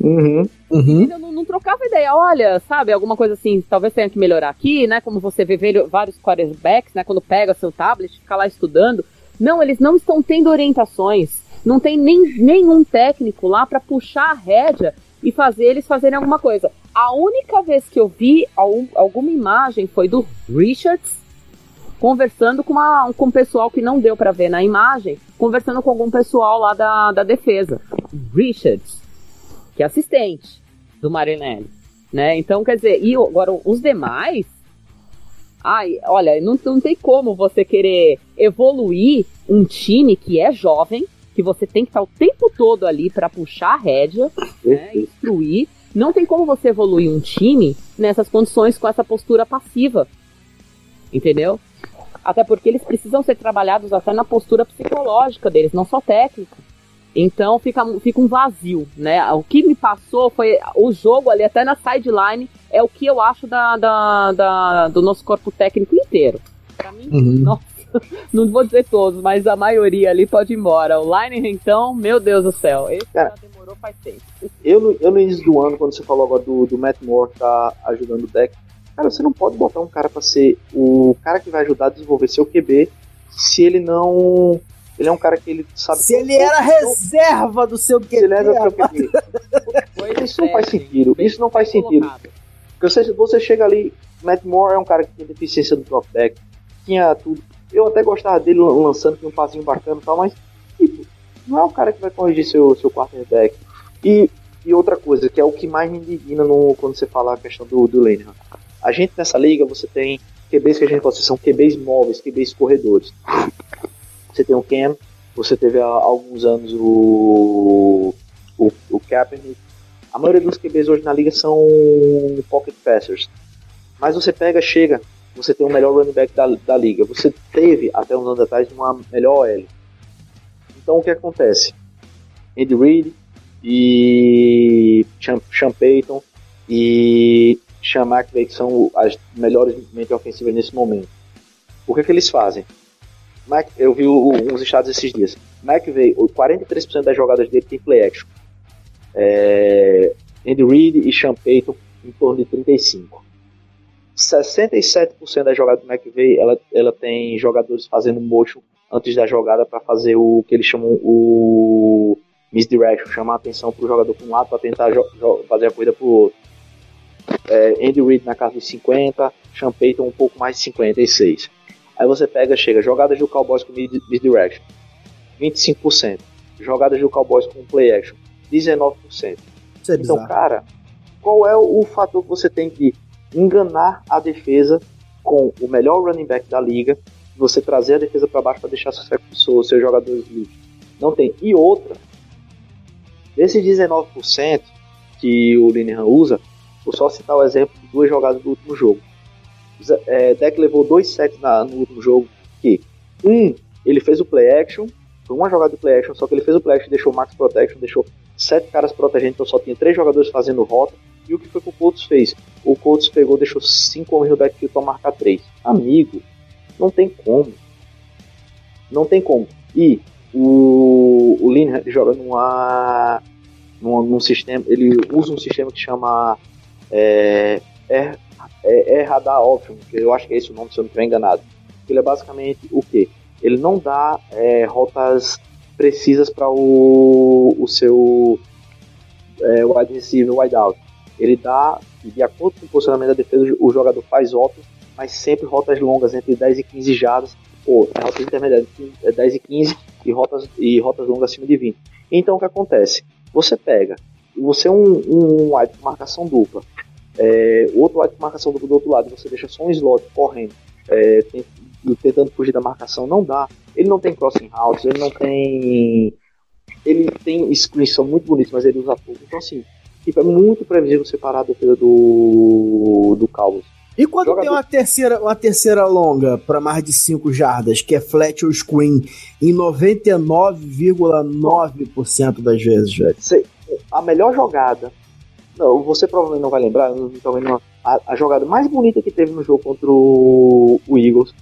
Uhum. Uhum. Não, não, trocava ideia, olha, sabe, alguma coisa assim, talvez tenha que melhorar aqui, né? Como você vê vários quarterbacks, né? Quando pega seu tablet, fica lá estudando. Não, eles não estão tendo orientações. Não tem nem, nenhum técnico lá para puxar a rédea e fazer eles fazerem alguma coisa. A única vez que eu vi algum, alguma imagem foi do Richards conversando com, uma, com um pessoal que não deu para ver na imagem, conversando com algum pessoal lá da, da defesa. Richards que é assistente do Marinelli, né? Então, quer dizer, e agora os demais, ai, olha, não, não tem como você querer evoluir um time que é jovem, que você tem que estar o tempo todo ali para puxar a rédea, né, instruir. Não tem como você evoluir um time nessas condições com essa postura passiva. Entendeu? Até porque eles precisam ser trabalhados até na postura psicológica deles, não só técnica. Então fica, fica um vazio, né? O que me passou foi o jogo ali, até na sideline, é o que eu acho da, da, da do nosso corpo técnico inteiro. Pra mim, uhum. nossa, não vou dizer todos, mas a maioria ali pode ir embora. O Line, então, meu Deus do céu, esse Cara, já demorou faz tempo. Eu, eu no início do ano, quando você falou agora do, do Matt Moore tá ajudando o deck, cara, você não pode botar um cara para ser o cara que vai ajudar a desenvolver seu QB se ele não. Ele é um cara que ele sabe. Se ele era reserva do seu QB. Se ele era do seu isso não faz sentido. Isso não faz sentido. Porque você, você chega ali, Matt Moore é um cara que tem deficiência do dropback, tinha tudo. Eu até gostava dele lançando, tinha um passinho bacana e tal, mas tipo, não é o cara que vai corrigir seu, seu quarterback. E, e outra coisa, que é o que mais me indigna no, quando você fala a questão do, do Linehan. A gente nessa liga, você tem QBs que a gente pode são QBs móveis, QBs corredores. Você tem o Cam, você teve há alguns anos o, o, o Kaepernick. A maioria dos QBs hoje na liga são pocket passers. Mas você pega, chega, você tem o melhor running back da, da liga. Você teve, até uns anos atrás, uma melhor OL. Então o que acontece? Andy Reid e Sean, Payton e Sean McVay, que são as melhores mente ofensivas nesse momento. O que, é que eles fazem? Mac, eu vi uns estados esses dias. McVay, 43% das jogadas dele tem play action. É, Andy Reid e Sean Payton em torno de 35%. 67% da jogada do McVay ela, ela tem jogadores fazendo motion antes da jogada para fazer o que eles chamam o misdirection, chamar a atenção para o jogador para um lado para tentar fazer a corrida para o outro. É, Andy Reid na casa de 50, Sean Payton um pouco mais de 56. Aí você pega, chega, jogadas do Cowboys com misdirection, 25%. Jogadas do Cowboys com play action, 19%. É então, cara, qual é o fator que você tem de enganar a defesa com o melhor running back da liga, você trazer a defesa para baixo para deixar seus, seus jogadores livres. Não tem. E outra, desses 19% que o Linehan usa, vou só citar o exemplo de duas jogadas do último jogo. É, Deck levou dois sets na, no último jogo, que um, ele fez o play action, foi uma jogada de play action, só que ele fez o play action, deixou max protection, deixou sete caras protegendo, então só tinha três jogadores fazendo rota, e o que foi que o Colts fez? O Colts pegou, deixou cinco homens no backfield para marcar três. Amigo, não tem como. Não tem como. E o, o Linehan joga numa, numa, num sistema, ele usa um sistema que chama é, é, é Radar Option, que eu acho que é esse o nome, se eu não estiver enganado. Ele é basicamente o que? Ele não dá é, rotas precisas para o, o seu é, wide receiver, wide out ele dá, de acordo com o posicionamento da defesa, o jogador faz rotas, mas sempre rotas longas, entre 10 e 15 jardas, ou rotas intermediárias, 10 e 15 e rotas, e rotas longas acima de 20. Então o que acontece? Você pega, você é um, um wide de marcação dupla, é, outro wide de marcação dupla do outro lado, você deixa só um slot correndo, é, tentando fugir da marcação, não dá. Ele não tem crossing routes, ele não tem. Ele tem screens são muito bonitos, mas ele usa pouco. Então, assim, tipo, é muito previsível separar a defesa do, do Cowboys. E quando Jogador... tem uma terceira, uma terceira longa para mais de 5 jardas, que é flat ou screen, em 99,9% das vezes, velho? A melhor jogada, não, você provavelmente não vai lembrar, não, a, a, jogada mais bonita que teve no jogo contra o, o Eagles,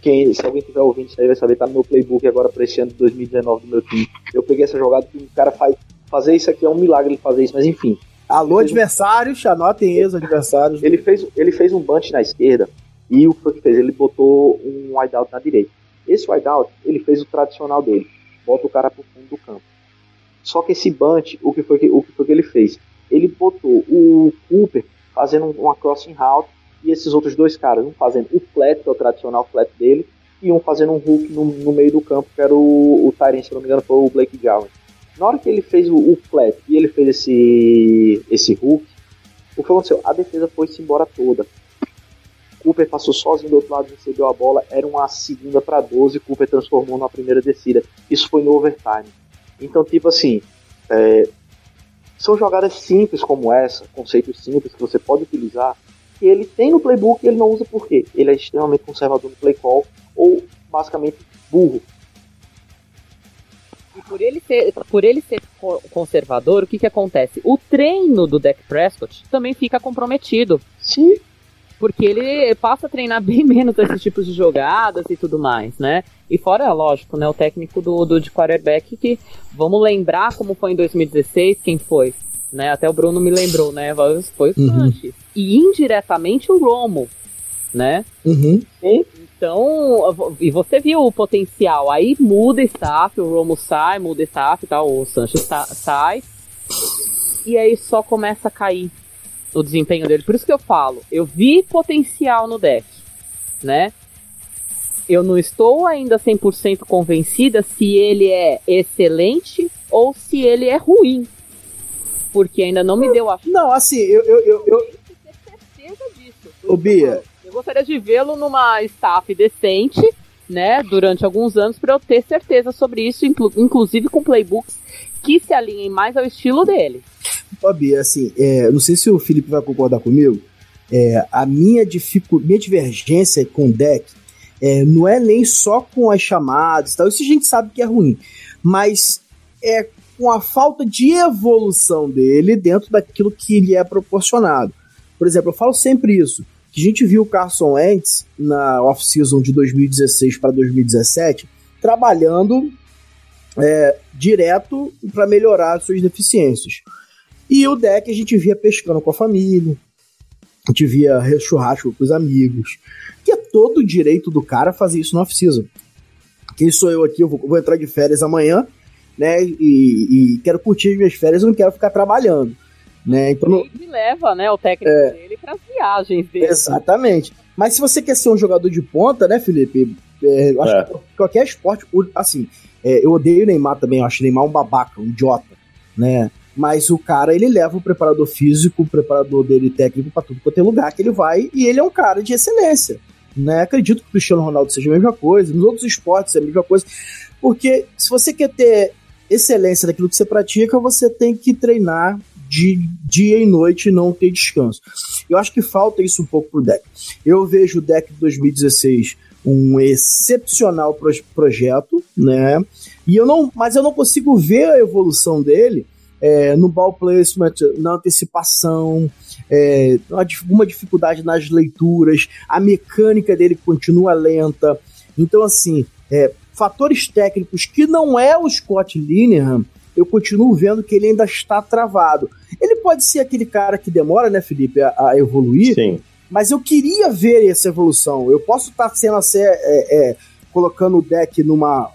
quem, se alguém tiver ouvindo isso aí vai saber, tá no meu playbook agora para esse ano de 2019 do meu time. Eu peguei essa jogada que o cara faz fazer isso aqui é um milagre ele fazer isso, mas enfim. Alô, adversários, um... anotem os adversários. Ele fez, ele fez um bunch na esquerda e o que foi que fez? Ele botou um wideout na direita. Esse wideout, ele fez o tradicional dele, bota o cara pro fundo do campo. Só que esse bunch, o que foi que, o que, foi que ele fez? Ele botou o Cooper fazendo uma crossing route e esses outros dois caras, um fazendo o flat, que é o tradicional flat dele, e um fazendo um hook no, no meio do campo, que era o, o Tyrant, se não me engano, foi o Blake Jarwin. Na hora que ele fez o, o flat e ele fez esse, esse hook, o que aconteceu? A defesa foi-se embora toda. Cooper passou sozinho do outro lado, recebeu a bola, era uma segunda para 12, Cooper transformou na primeira descida. Isso foi no overtime. Então, tipo assim, é, são jogadas simples como essa, conceitos simples que você pode utilizar, que ele tem no playbook e ele não usa por quê? Ele é extremamente conservador no play call ou basicamente burro. E por ele ser, por ele ser conservador, o que que acontece? O treino do Dak Prescott também fica comprometido. Sim. Porque ele passa a treinar bem menos esses tipos de jogadas e tudo mais, né? E fora, lógico, né, o técnico do, do de quarterback que, vamos lembrar como foi em 2016, quem foi? Né? Até o Bruno me lembrou, né? Foi o uhum. Sanches. E indiretamente o Romo, né? Uhum. Então, e você viu o potencial. Aí muda staff, o Romo sai, muda staff, tá? o Sanches sai. E aí só começa a cair o desempenho dele. Por isso que eu falo, eu vi potencial no deck, né? Eu não estou ainda 100% convencida se ele é excelente ou se ele é ruim. Porque ainda não me deu a Não, assim, eu. eu, eu, eu... ter certeza disso. Ô, Bia. Eu gostaria de vê-lo numa staff decente, né, durante alguns anos, para eu ter certeza sobre isso, inclu inclusive com playbooks que se alinhem mais ao estilo dele. Ó, assim, é, não sei se o Felipe vai concordar comigo. É, a minha, dificu minha divergência com o deck é, não é nem só com as chamadas tal, isso a gente sabe que é ruim, mas é com a falta de evolução dele dentro daquilo que lhe é proporcionado. Por exemplo, eu falo sempre isso, que a gente viu o Carson Wentz na off-season de 2016 para 2017 trabalhando é, direto para melhorar suas deficiências. E o deck a gente via pescando com a família, a gente via churrasco com os amigos, que é todo o direito do cara fazer isso no off-season. Quem sou eu aqui? Eu vou, vou, entrar de férias amanhã, né? E, e, quero curtir as minhas férias, eu não quero ficar trabalhando. Né? Então, Ele leva né, o técnico é, dele para as viagens dele. Exatamente. Mas se você quer ser um jogador de ponta, né, Felipe? É, acho é. que qualquer esporte, assim, é, eu odeio o Neymar também, eu acho o Neymar um babaca, um idiota, né? Mas o cara, ele leva o preparador físico, o preparador dele técnico para tudo quanto é lugar que ele vai, e ele é um cara de excelência. Né? Acredito que o Cristiano Ronaldo seja a mesma coisa, nos outros esportes é a mesma coisa. Porque se você quer ter excelência naquilo que você pratica, você tem que treinar de dia e noite e não ter descanso. Eu acho que falta isso um pouco pro deck. Eu vejo o deck de 2016 um excepcional projeto, né? E eu não, mas eu não consigo ver a evolução dele é, no ball placement, na antecipação, é, uma dificuldade nas leituras, a mecânica dele continua lenta. Então, assim, é, fatores técnicos que não é o Scott Linehan, eu continuo vendo que ele ainda está travado. Ele pode ser aquele cara que demora, né, Felipe, a, a evoluir, Sim. mas eu queria ver essa evolução. Eu posso estar sendo assim, é, é, colocando o deck numa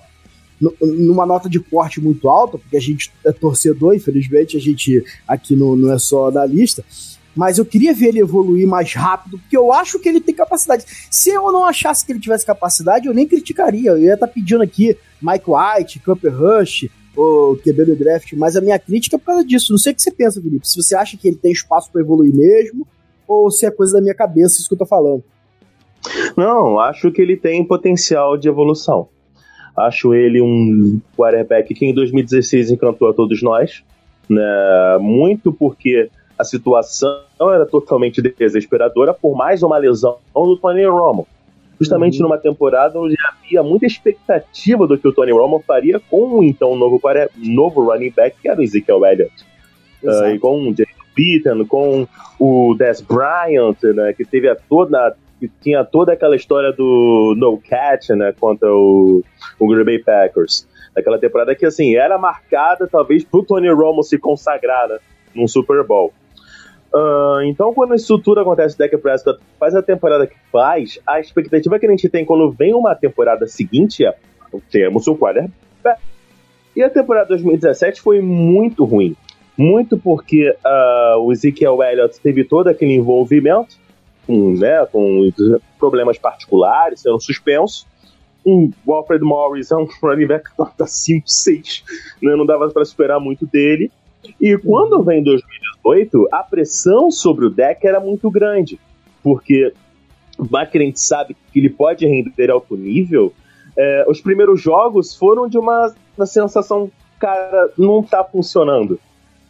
numa nota de corte muito alta, porque a gente é torcedor, infelizmente, a gente aqui no, não é só da lista. Mas eu queria ver ele evoluir mais rápido, porque eu acho que ele tem capacidade. Se eu não achasse que ele tivesse capacidade, eu nem criticaria. Eu ia estar tá pedindo aqui Mike White, Camper Rush, o QB do draft, mas a minha crítica é por causa disso. Não sei o que você pensa, Felipe. Se você acha que ele tem espaço para evoluir mesmo, ou se é coisa da minha cabeça isso que eu tô falando. Não, acho que ele tem potencial de evolução. Acho ele um quarterback que em 2016 encantou a todos nós, né? Muito porque a situação era totalmente desesperadora por mais uma lesão do Tony Romo. Justamente uhum. numa temporada onde havia muita expectativa do que o Tony Romo faria com o então novo, novo running back, que era o Ezekiel Elliott. Uh, e com o Jason Pitten, com o Des Bryant, né, que teve a toda que tinha toda aquela história do no catch, né, contra o, o Green Bay Packers. Aquela temporada que, assim, era marcada talvez pro Tony Romo se consagrar, né, num Super Bowl. Uh, então, quando isso tudo acontece, Dak Prescott faz a temporada que faz, a expectativa que a gente tem quando vem uma temporada seguinte é temos o quarterback. E a temporada 2017 foi muito ruim. Muito porque uh, o Ezekiel Elliott teve todo aquele envolvimento com, né, com problemas particulares, sendo suspenso. Um, o Alfred Morris é um running back nota 5, 6, né, não dava para esperar muito dele. E quando vem 2018, a pressão sobre o deck era muito grande, porque que a gente sabe que ele pode render alto nível, é, os primeiros jogos foram de uma, uma sensação, cara, não tá funcionando.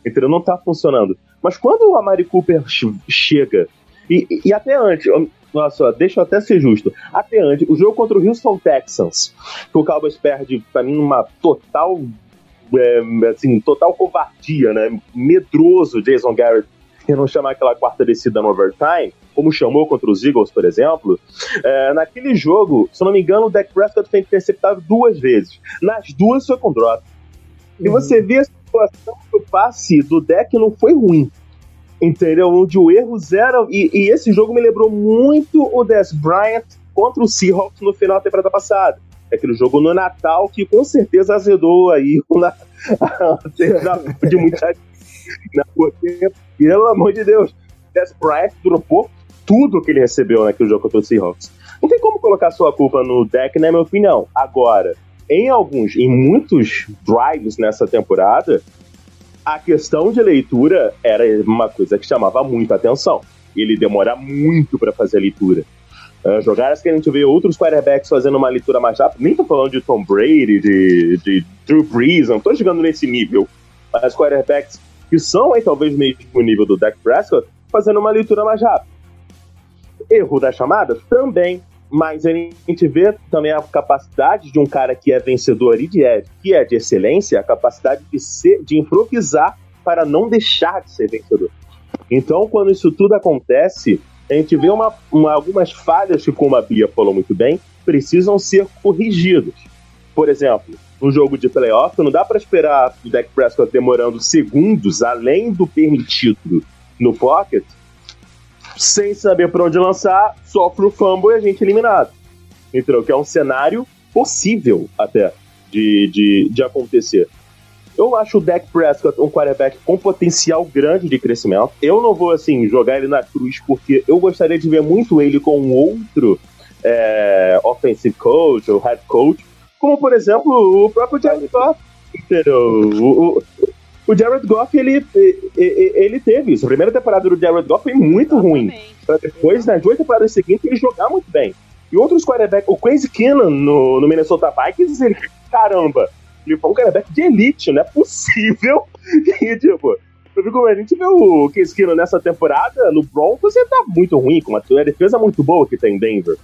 Entendeu? Não tá funcionando. Mas quando o Amari Cooper chega e, e até antes, nossa, deixa eu até ser justo. Até antes, o jogo contra o Houston Texans, que o Cowboys perde, pra mim, uma total. É, assim, total covardia, né? Medroso Jason Garrett e não chamar aquela quarta descida no overtime, como chamou contra os Eagles, por exemplo, é, naquele jogo, se eu não me engano, o Dak Prescott foi interceptado duas vezes. Nas duas foi com drop. E uhum. você vê a situação do passe do Dak não foi ruim. Entendeu? Onde o erro zero. E, e esse jogo me lembrou muito o Des Bryant contra o Seahawks no final da temporada passada. É aquele jogo no Natal que com certeza azedou aí na, de muita gente. Porque, pelo amor de Deus, Des Bryant dropou tudo que ele recebeu naquele jogo contra o Seahawks. Não tem como colocar sua culpa no deck, na minha opinião. Agora, em alguns, em muitos drives nessa temporada, a questão de leitura era uma coisa que chamava muita atenção. Ele demora muito para fazer a leitura. Uh, jogadas que a gente vê outros quarterbacks fazendo uma leitura mais rápida, nem tô falando de Tom Brady, de, de Drew Brees, não tô chegando nesse nível, mas quarterbacks que são aí talvez mesmo nível do Dak Prescott, fazendo uma leitura mais rápida. Erro da chamada? Também. Mas a gente vê também a capacidade de um cara que é vencedor e de, é, que é de excelência, a capacidade de, ser, de improvisar para não deixar de ser vencedor. Então, quando isso tudo acontece, a gente vê uma, uma, algumas falhas que, como a Bia falou muito bem, precisam ser corrigidas. Por exemplo, no jogo de playoff, não dá para esperar o Dak Prescott demorando segundos além do permitido no pocket sem saber para onde lançar, sofre o fumble e a gente é eliminado. Entendeu? Que é um cenário possível até de, de, de acontecer. Eu acho o Dak Prescott um quarterback com potencial grande de crescimento. Eu não vou, assim, jogar ele na cruz, porque eu gostaria de ver muito ele com um outro é, offensive coach ou head coach, como, por exemplo, o próprio Jared Goff. Entendeu? O, o, o Jared Goff, ele, ele teve isso. A primeira temporada do Jared Goff foi muito ruim. Pra depois, nas duas temporadas seguintes, ele jogar muito bem. E outros quarterbacks, o Crazy Keenan no, no Minnesota Vikings, ele, caramba, ele foi um quarterback de elite, não é possível. e, tipo, como a gente vê o Case Keenan nessa temporada, no Broncos, ele tá muito ruim, com uma defesa muito boa que tem em Denver.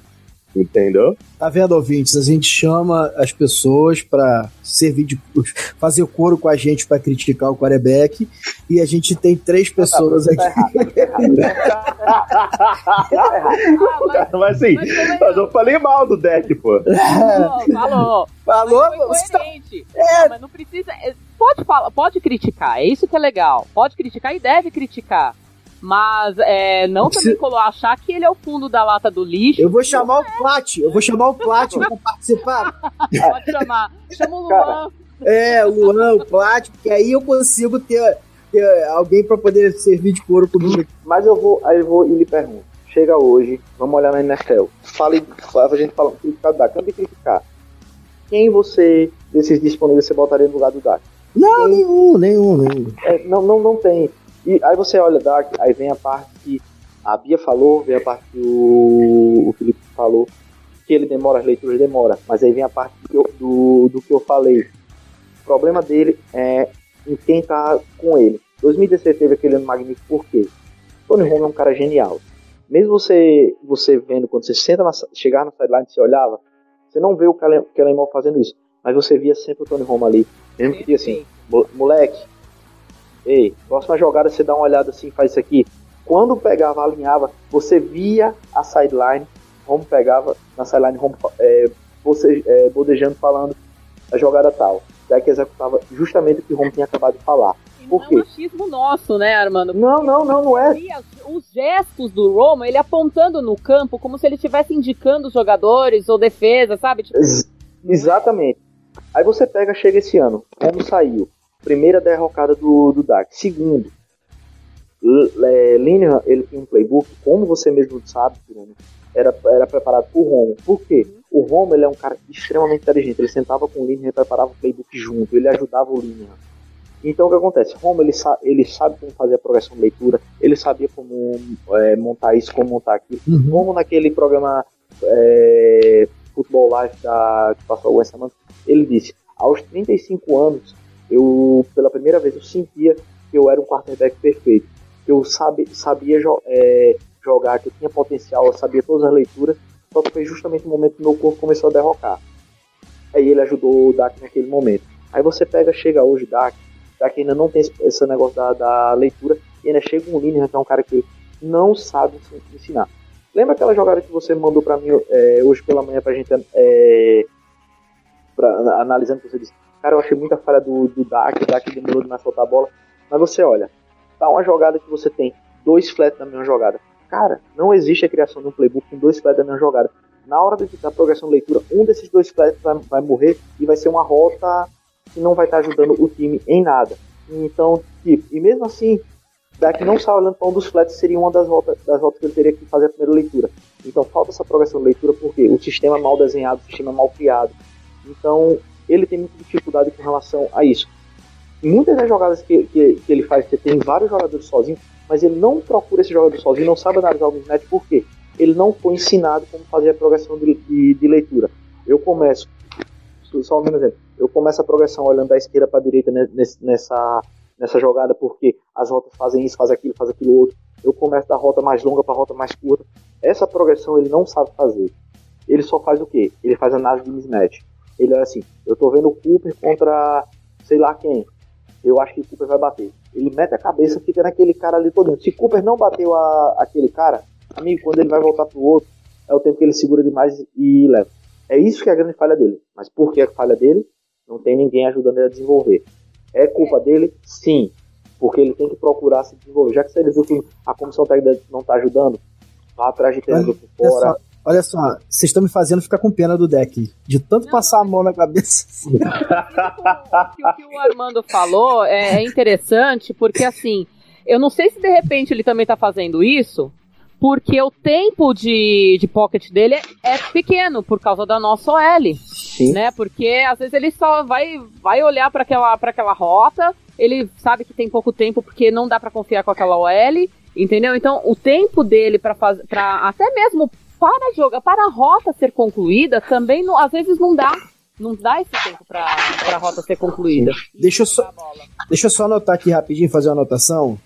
Entendeu? Tá vendo, ouvintes? A gente chama as pessoas para servir de. fazer coro com a gente para criticar o quarterback e a gente tem três pessoas aqui. mas assim, mas eu falei mal do deck, pô. Falou, falou. Falou, mas tá... É. mas não precisa. É, pode, falar, pode criticar, é isso que é legal. Pode criticar e deve criticar. Mas é, não também colou achar que ele é o fundo da lata do lixo. Eu vou chamar o Plat, eu vou chamar o Plat pra participar. Pode chamar. Chama o Luan. É, o Luan, o Plat, porque aí eu consigo ter, ter alguém pra poder servir de couro comigo. Mas eu vou, aí eu vou e lhe pergunto. Chega hoje, vamos olhar na NFL. Fale, a gente fala criticar o Dak, de criticar. Quem você, desses disponíveis, você botaria no lugar do Dak? Não, Quem? nenhum, nenhum, nenhum. É, não, não, não tem. E aí você olha Dark, aí vem a parte que a Bia falou, vem a parte que o, o Felipe falou, que ele demora, as leituras demora, mas aí vem a parte do, do, do que eu falei. O problema dele é em quem tá com ele. 2016 teve aquele ano magnífico, por quê? Tony Romo é um cara genial. Mesmo você você vendo, quando você senta na, chegar na sideline, você olhava, você não vê o Kellen Moore fazendo isso, mas você via sempre o Tony Romo ali. Mesmo que assim, moleque, ei, próxima jogada você dá uma olhada assim, faz isso aqui. Quando pegava, alinhava, você via a sideline, Romo pegava na sideline, Romo é, você, é, bodejando, falando a jogada tal. Daí que executava justamente o que o Romo tinha acabado de falar. Por quê? É um achismo nosso, né, Armando? Não, não, não, não é. Os gestos do Romo, ele apontando no campo como se ele estivesse indicando os jogadores ou defesa, sabe? Tipo, Ex exatamente. Aí você pega, chega esse ano, Romo saiu. Primeira derrocada do, do Dark. Segundo, é, Linehan, ele tem um playbook, como você mesmo sabe, era, era preparado por Romo. Por quê? O Romo ele é um cara extremamente inteligente. Ele sentava com o Linehan e preparava o playbook junto. Ele ajudava o Linehan. Então o que acontece? Romo ele, sa ele sabe como fazer a progressão de leitura, ele sabia como é, montar isso, como montar aquilo. Uhum. Como naquele programa é, Futebol Live da, que passou essa semana, ele disse: aos 35 anos eu pela primeira vez eu sentia que eu era um quarterback perfeito. Eu sabe, sabia jo é, jogar, que eu tinha potencial, eu sabia todas as leituras, só que foi justamente o momento que meu corpo começou a derrocar. Aí ele ajudou o Dak naquele momento. Aí você pega, chega hoje, Dak, Dak ainda não tem esse, negócio da, da leitura, e ainda chega um Linehan, que é um cara que não sabe ensinar. Lembra aquela jogada que você mandou para mim é, hoje pela manhã pra gente é, pra, analisando que você disse, cara, eu achei muita falha do, do Dak, o Dak demorou demais soltar a bola. Mas você olha, tá uma jogada que você tem dois flats na mesma jogada. Cara, não existe a criação de um playbook com dois flats na mesma jogada. Na hora de a progressão de leitura, um desses dois flats vai, vai morrer e vai ser uma rota que não vai estar ajudando o time em nada. Então, tipo, e mesmo assim, Dak não está olhando para um dos flats, seria uma das rotas, das rotas que ele teria que fazer a primeira leitura. Então falta essa progressão de leitura porque o sistema é mal desenhado, o sistema é mal criado. Então ele tem muita dificuldade com relação a isso. Muitas das jogadas que, que, que ele faz, você tem vários jogadores sozinhos, mas ele não procura esse jogador sozinho, não sabe analisar o mismatch, por quê? Ele não foi ensinado como fazer a progressão de, de, de leitura. Eu começo, só um exemplo, eu começo a progressão olhando da esquerda para a direita nessa, nessa jogada, porque as rotas fazem isso, faz aquilo, faz aquilo outro. Eu começo da rota mais longa para a rota mais curta. Essa progressão ele não sabe fazer. Ele só faz o quê? Ele faz análise de mismatch. Ele é assim, eu tô vendo o Cooper contra sei lá quem. Eu acho que o Cooper vai bater. Ele mete a cabeça, fica naquele cara ali todo. Se Cooper não bateu a, aquele cara, amigo, quando ele vai voltar pro outro, é o tempo que ele segura demais e leva. É isso que é a grande falha dele. Mas por que a falha dele? Não tem ninguém ajudando ele a desenvolver. É culpa dele? Sim. Porque ele tem que procurar se desenvolver. Já que você viu que a comissão técnica não está ajudando, vá atrás de treinador por fora. Olha só, vocês estão me fazendo ficar com pena do deck. De tanto não, passar a mão na cabeça. o, que, o que o Armando falou é, é interessante, porque assim, eu não sei se de repente ele também está fazendo isso, porque o tempo de, de pocket dele é, é pequeno por causa da nossa OL. Sim. Né? Porque às vezes ele só vai, vai olhar para aquela, aquela rota, ele sabe que tem pouco tempo porque não dá para confiar com aquela OL, entendeu? Então o tempo dele para fazer, para até mesmo para jogar, para a rota ser concluída, também não, às vezes não dá. Não dá esse tempo para a rota ser concluída. Deixa eu, só, deixa eu só anotar aqui rapidinho, fazer uma anotação.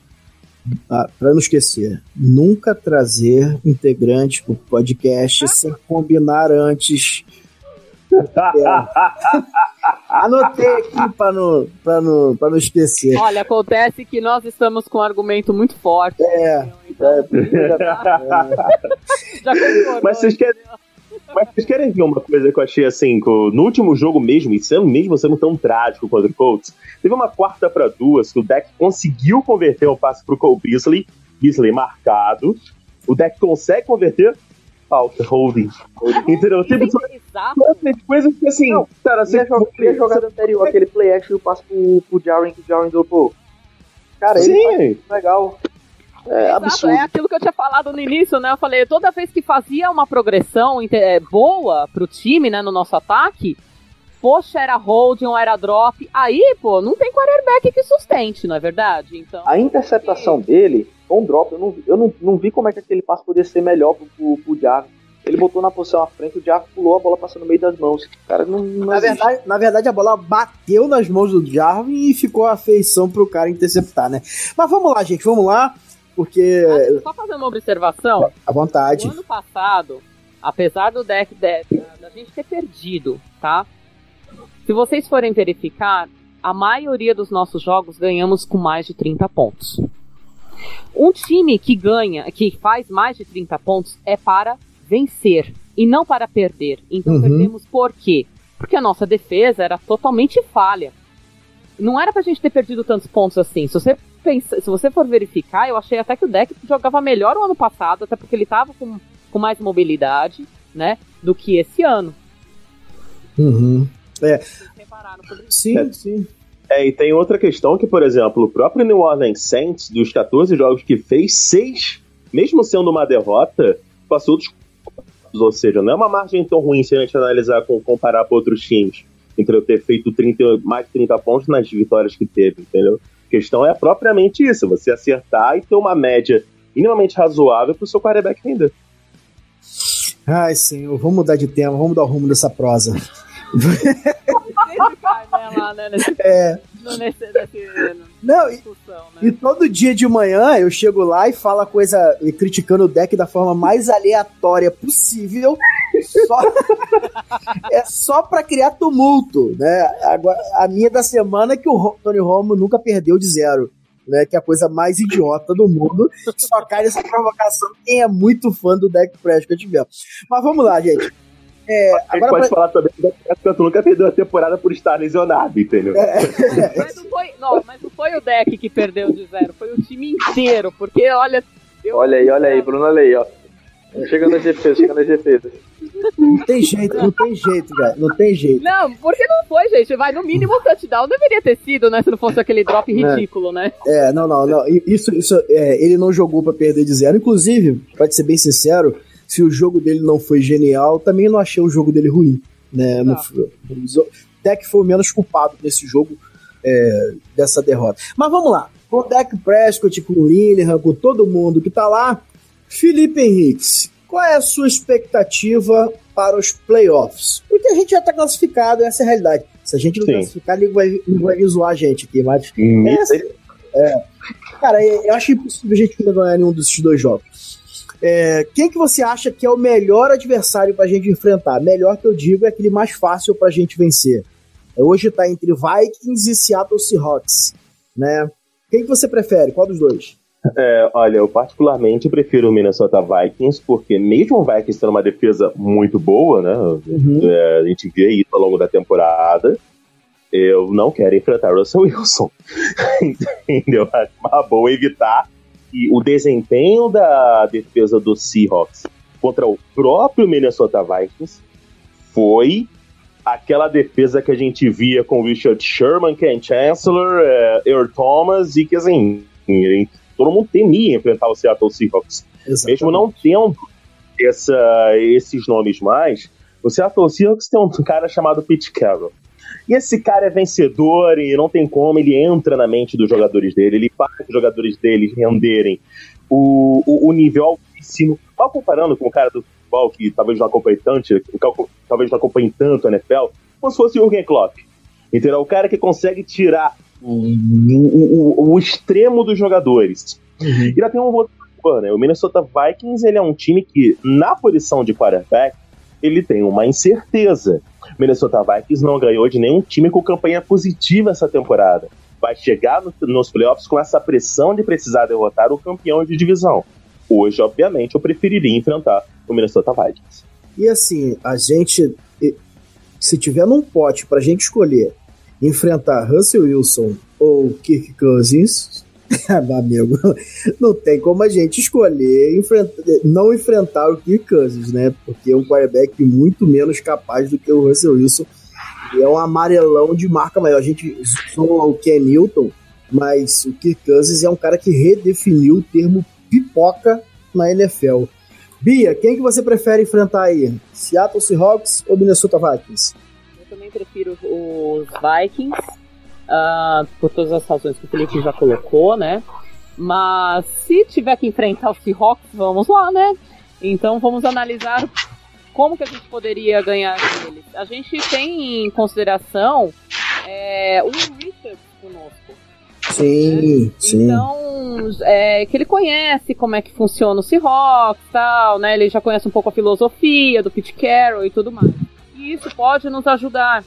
Ah, para não esquecer, nunca trazer integrante para o podcast sem combinar antes é. Anotei aqui para não, pra não, pra não esquecer. Olha, acontece que nós estamos com um argumento muito forte. É. Então, é. Já concordou, Mas vocês querem. Mas vocês querem ver uma coisa que eu achei assim, no último jogo mesmo, e sendo mesmo sendo tão trágico contra o Colts, teve uma quarta para duas que o deck conseguiu converter o passe pro Cole Beasley, Beasley marcado, o deck consegue converter, falta, holding. Entendeu? Tipo, só, coisas que assim, não, cara, você. E a jogada anterior, aquele play action eu passo pro, pro Jaren que o Jaren dropou. Cara, Sim. ele legal. É Exato, absurdo. É aquilo que eu tinha falado no início, né? Eu falei, toda vez que fazia uma progressão é, boa pro time, né, no nosso ataque, poxa, era holding ou era drop, aí, pô, não tem quarterback que sustente, não é verdade? Então, a interceptação dele com drop, eu não, eu não, não vi como é que aquele passo podia ser melhor pro, pro, pro Jarvis. Ele botou na posição à frente, o Jarvis pulou, a bola passou no meio das mãos. Cara, não, não na, verdade, na verdade, a bola bateu nas mãos do Jarvis e ficou a feição pro cara interceptar, né? Mas vamos lá, gente, vamos lá, porque... Ah, só fazer uma observação. À vontade. No ano passado, apesar do deck, deck da gente ter perdido, tá? Se vocês forem verificar, a maioria dos nossos jogos ganhamos com mais de 30 pontos. Um time que ganha, que faz mais de 30 pontos, é para vencer e não para perder. Então uhum. perdemos por quê? Porque a nossa defesa era totalmente falha. Não era pra gente ter perdido tantos pontos assim. Se você pensa, se você for verificar, eu achei até que o deck jogava melhor o ano passado, até porque ele tava com, com mais mobilidade, né, do que esse ano. Uhum. É. Sim, é. sim. É, e tem outra questão que, por exemplo, o próprio New Orleans Saints, dos 14 jogos que fez, seis, mesmo sendo uma derrota, passou dos ou seja, não é uma margem tão ruim se a gente analisar com comparar com outros times, entre ter feito 30, mais de 30 pontos nas vitórias que teve, entendeu? Questão é propriamente isso, você acertar e ter uma média minimamente razoável para o seu quarterback render. Ai, senhor, vamos mudar de tema, vamos mudar o rumo dessa prosa. é. Não, e, né? e, todo dia de manhã eu chego lá e falo a coisa, e criticando o deck da forma mais aleatória possível. Só, é só pra criar tumulto, né? Agora, a minha da semana é que o Tony Romo nunca perdeu de zero. né? Que é a coisa mais idiota do mundo. Só cai nessa provocação quem é muito fã do Dak Prescott mesmo. Mas vamos lá, gente. É, a gente pode pra... falar também que o Prescott nunca perdeu a temporada por estar lesionado, entendeu? É, é, mas, não foi, não, mas não foi o Deck que perdeu de zero, foi o time inteiro, porque olha. Olha aí, olha aí, Bruno, olha aí, ó. Chega nas defesas, chega nas defesas. Não tem jeito, não tem jeito, cara. Não tem jeito. Não, porque não foi, gente. Vai, no mínimo o touchdown deveria ter sido, né? Se não fosse aquele drop é. ridículo, é. né? É, não, não, não. Isso, isso é, ele não jogou para perder de zero. Inclusive, pode ser bem sincero, se o jogo dele não foi genial, também não achei o jogo dele ruim. Né? Não. Até que foi o menos culpado desse jogo, é, dessa derrota. Mas vamos lá. Com o Dak Prescott, com o Linehan, com todo mundo que tá lá, Felipe Henriques, qual é a sua expectativa para os playoffs? Porque a gente já está classificado, essa é a realidade. Se a gente não Sim. classificar, ninguém vai, ninguém vai zoar a gente aqui, mas. Hum, essa, é, cara, eu acho impossível a gente não ganhar nenhum desses dois jogos. É, quem que você acha que é o melhor adversário para a gente enfrentar? Melhor que eu digo é aquele mais fácil para a gente vencer. É, hoje está entre Vikings e Seattle Seahawks, né? Quem que você prefere? Qual dos dois? É, olha, eu particularmente prefiro o Minnesota Vikings, porque mesmo o Vikings tendo uma defesa muito boa, né? Uhum. É, a gente vê isso ao longo da temporada. Eu não quero enfrentar Russell Wilson. Entendeu? Acho uma boa evitar. O desempenho da defesa do Seahawks contra o próprio Minnesota Vikings foi aquela defesa que a gente via com Richard Sherman, Ken Chancellor, é, Earl Thomas e que assim, todo mundo temia enfrentar o Seattle Seahawks. Exatamente. Mesmo não tendo essa, esses nomes mais, o Seattle Seahawks tem um cara chamado Pete Carroll. E esse cara é vencedor e não tem como, ele entra na mente dos jogadores dele, ele faz os jogadores dele renderem o, o, o nível altíssimo. Mal comparando com o cara do futebol que talvez não acompanhe tanto, talvez não acompanhe tanto a NFL, como se fosse o Jürgen Klopp. Entendeu? O cara que consegue tirar o, o, o extremo dos jogadores. Uhum. E ainda tem um outro né? O Minnesota Vikings ele é um time que, na posição de quarterback, ele tem uma incerteza. Minnesota Vikings não ganhou de nenhum time com campanha positiva essa temporada. Vai chegar no, nos playoffs com essa pressão de precisar derrotar o campeão de divisão. Hoje, obviamente, eu preferiria enfrentar o Minnesota Vikings. E assim, a gente, se tiver num pote pra gente escolher enfrentar Russell Wilson ou Kirk Cousins, amigo, não tem como a gente escolher enfrentar, não enfrentar o Kirk Cousins, né? Porque é um quarterback muito menos capaz do que o Russell Wilson. E é um amarelão de marca maior. A gente zoa o Ken Newton, mas o Kirk Cousins é um cara que redefiniu o termo pipoca na NFL. Bia, quem que você prefere enfrentar aí? Seattle Seahawks ou Minnesota Vikings? também prefiro os Vikings, uh, por todas as razões que o Felipe já colocou, né? Mas se tiver que enfrentar os Seahawks, vamos lá, né? Então vamos analisar como que a gente poderia ganhar deles. A gente tem em consideração é, o Richard conosco. Sim, né? sim. Então, é, que ele conhece como é que funciona o Seahawks e tal, né? Ele já conhece um pouco a filosofia do Pete Carroll e tudo mais isso pode nos ajudar.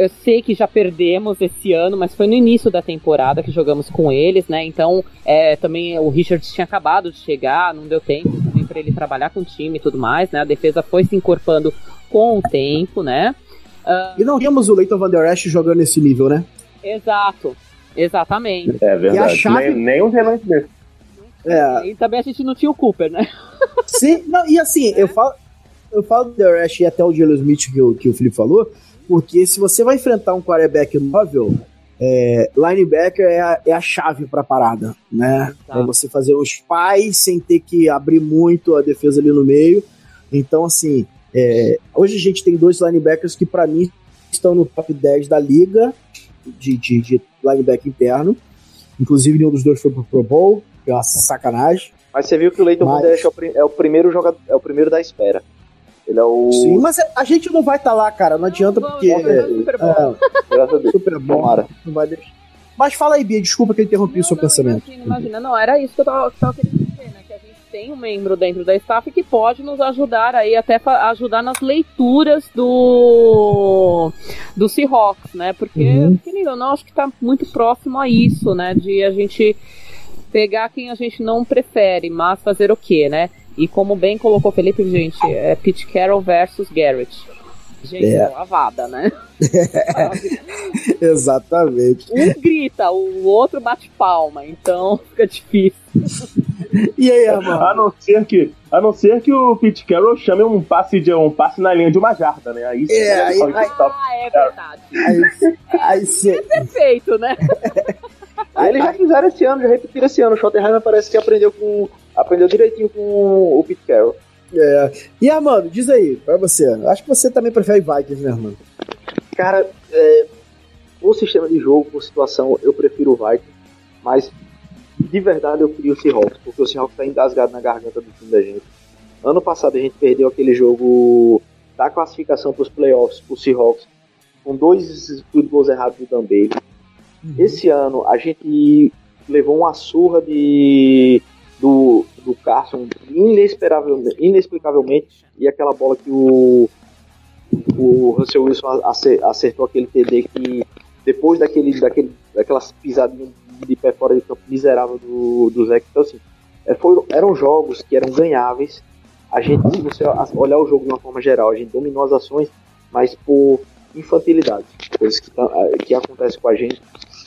Eu sei que já perdemos esse ano, mas foi no início da temporada que jogamos com eles, né? Então, é, também o Richard tinha acabado de chegar, não deu tempo também para ele trabalhar com o time e tudo mais, né? A defesa foi se encorpando com o tempo, né? Uh... E não vimos o Leighton Van Der Esch jogando nesse nível, né? Exato, exatamente. É verdade. E a chave... nem, nem um relance desse. É. E também a gente não tinha o Cooper, né? Sim, não, e assim, é. eu falo, eu falo do The Rush e até o Jalen Smith que o, que o Felipe falou, porque se você vai enfrentar um quarterback móvel, é, linebacker é a, é a chave para a parada, né? Tá. É você fazer os pais sem ter que abrir muito a defesa ali no meio. Então, assim, é, hoje a gente tem dois linebackers que, para mim, estão no top 10 da liga de, de, de linebacker interno. Inclusive, nenhum dos dois foi pro Pro Bowl, que é uma sacanagem. Mas você viu que o Leighton Mas... é o primeiro jogador, é o primeiro da espera. Ele é o. Sim, mas a gente não vai estar tá lá, cara. Não adianta não, porque. É, super bom. É, Graças a Deus. Super bom. Tomara. Não vai deixar. Mas fala aí, Bia, desculpa que eu interrompi não, o seu não, pensamento. Imagina, imagina, não, era isso que eu tava, que tava querendo dizer, né? Que a gente tem um membro dentro da staff que pode nos ajudar aí, até ajudar nas leituras do do Seahawks, né? Porque, uhum. eu não acho que tá muito próximo a isso, né? De a gente pegar quem a gente não prefere, mas fazer o quê, né? E como bem colocou Felipe, gente, é Pete Carroll versus Garrett. Gente, é. lavada, né? Exatamente. Um grita, o outro bate palma, então fica difícil. e aí, mano? A não ser que, a não ser que o Pete Carroll chame um passe de um passe na linha de uma jarda, né? Aí, é, aí, aí, ah, é verdade. Aí, aí, sim. É perfeito, né? Aí eles já fizeram esse ano, já repetiram esse ano. O Schottenheimer parece que aprendeu com. Aprendeu direitinho com o Pete Carroll. É. E Armando, diz aí, pra você. Acho que você também prefere Vikings, né, Armando? Cara, é, por sistema de jogo, por situação, eu prefiro o Vikings, mas de verdade eu queria o Seahawks, porque o Seahawks tá engasgado na garganta do time da gente. Ano passado a gente perdeu aquele jogo da classificação para os playoffs pro Seahawks, com dois field goals errados do Dan Bailey. Uhum. Esse ano a gente levou uma surra de do, do Carson inexplicavelmente, inexplicavelmente e aquela bola que o, o Russell Wilson acertou aquele TD que depois daquele, daquele, daquelas pisadinhas de pé fora de campo miserável do, do Zeke. Então, assim, é, foram, eram jogos que eram ganháveis. A gente, se você olhar o jogo de uma forma geral, a gente dominou as ações, mas por infantilidade, coisas que, tá, que acontece com a gente,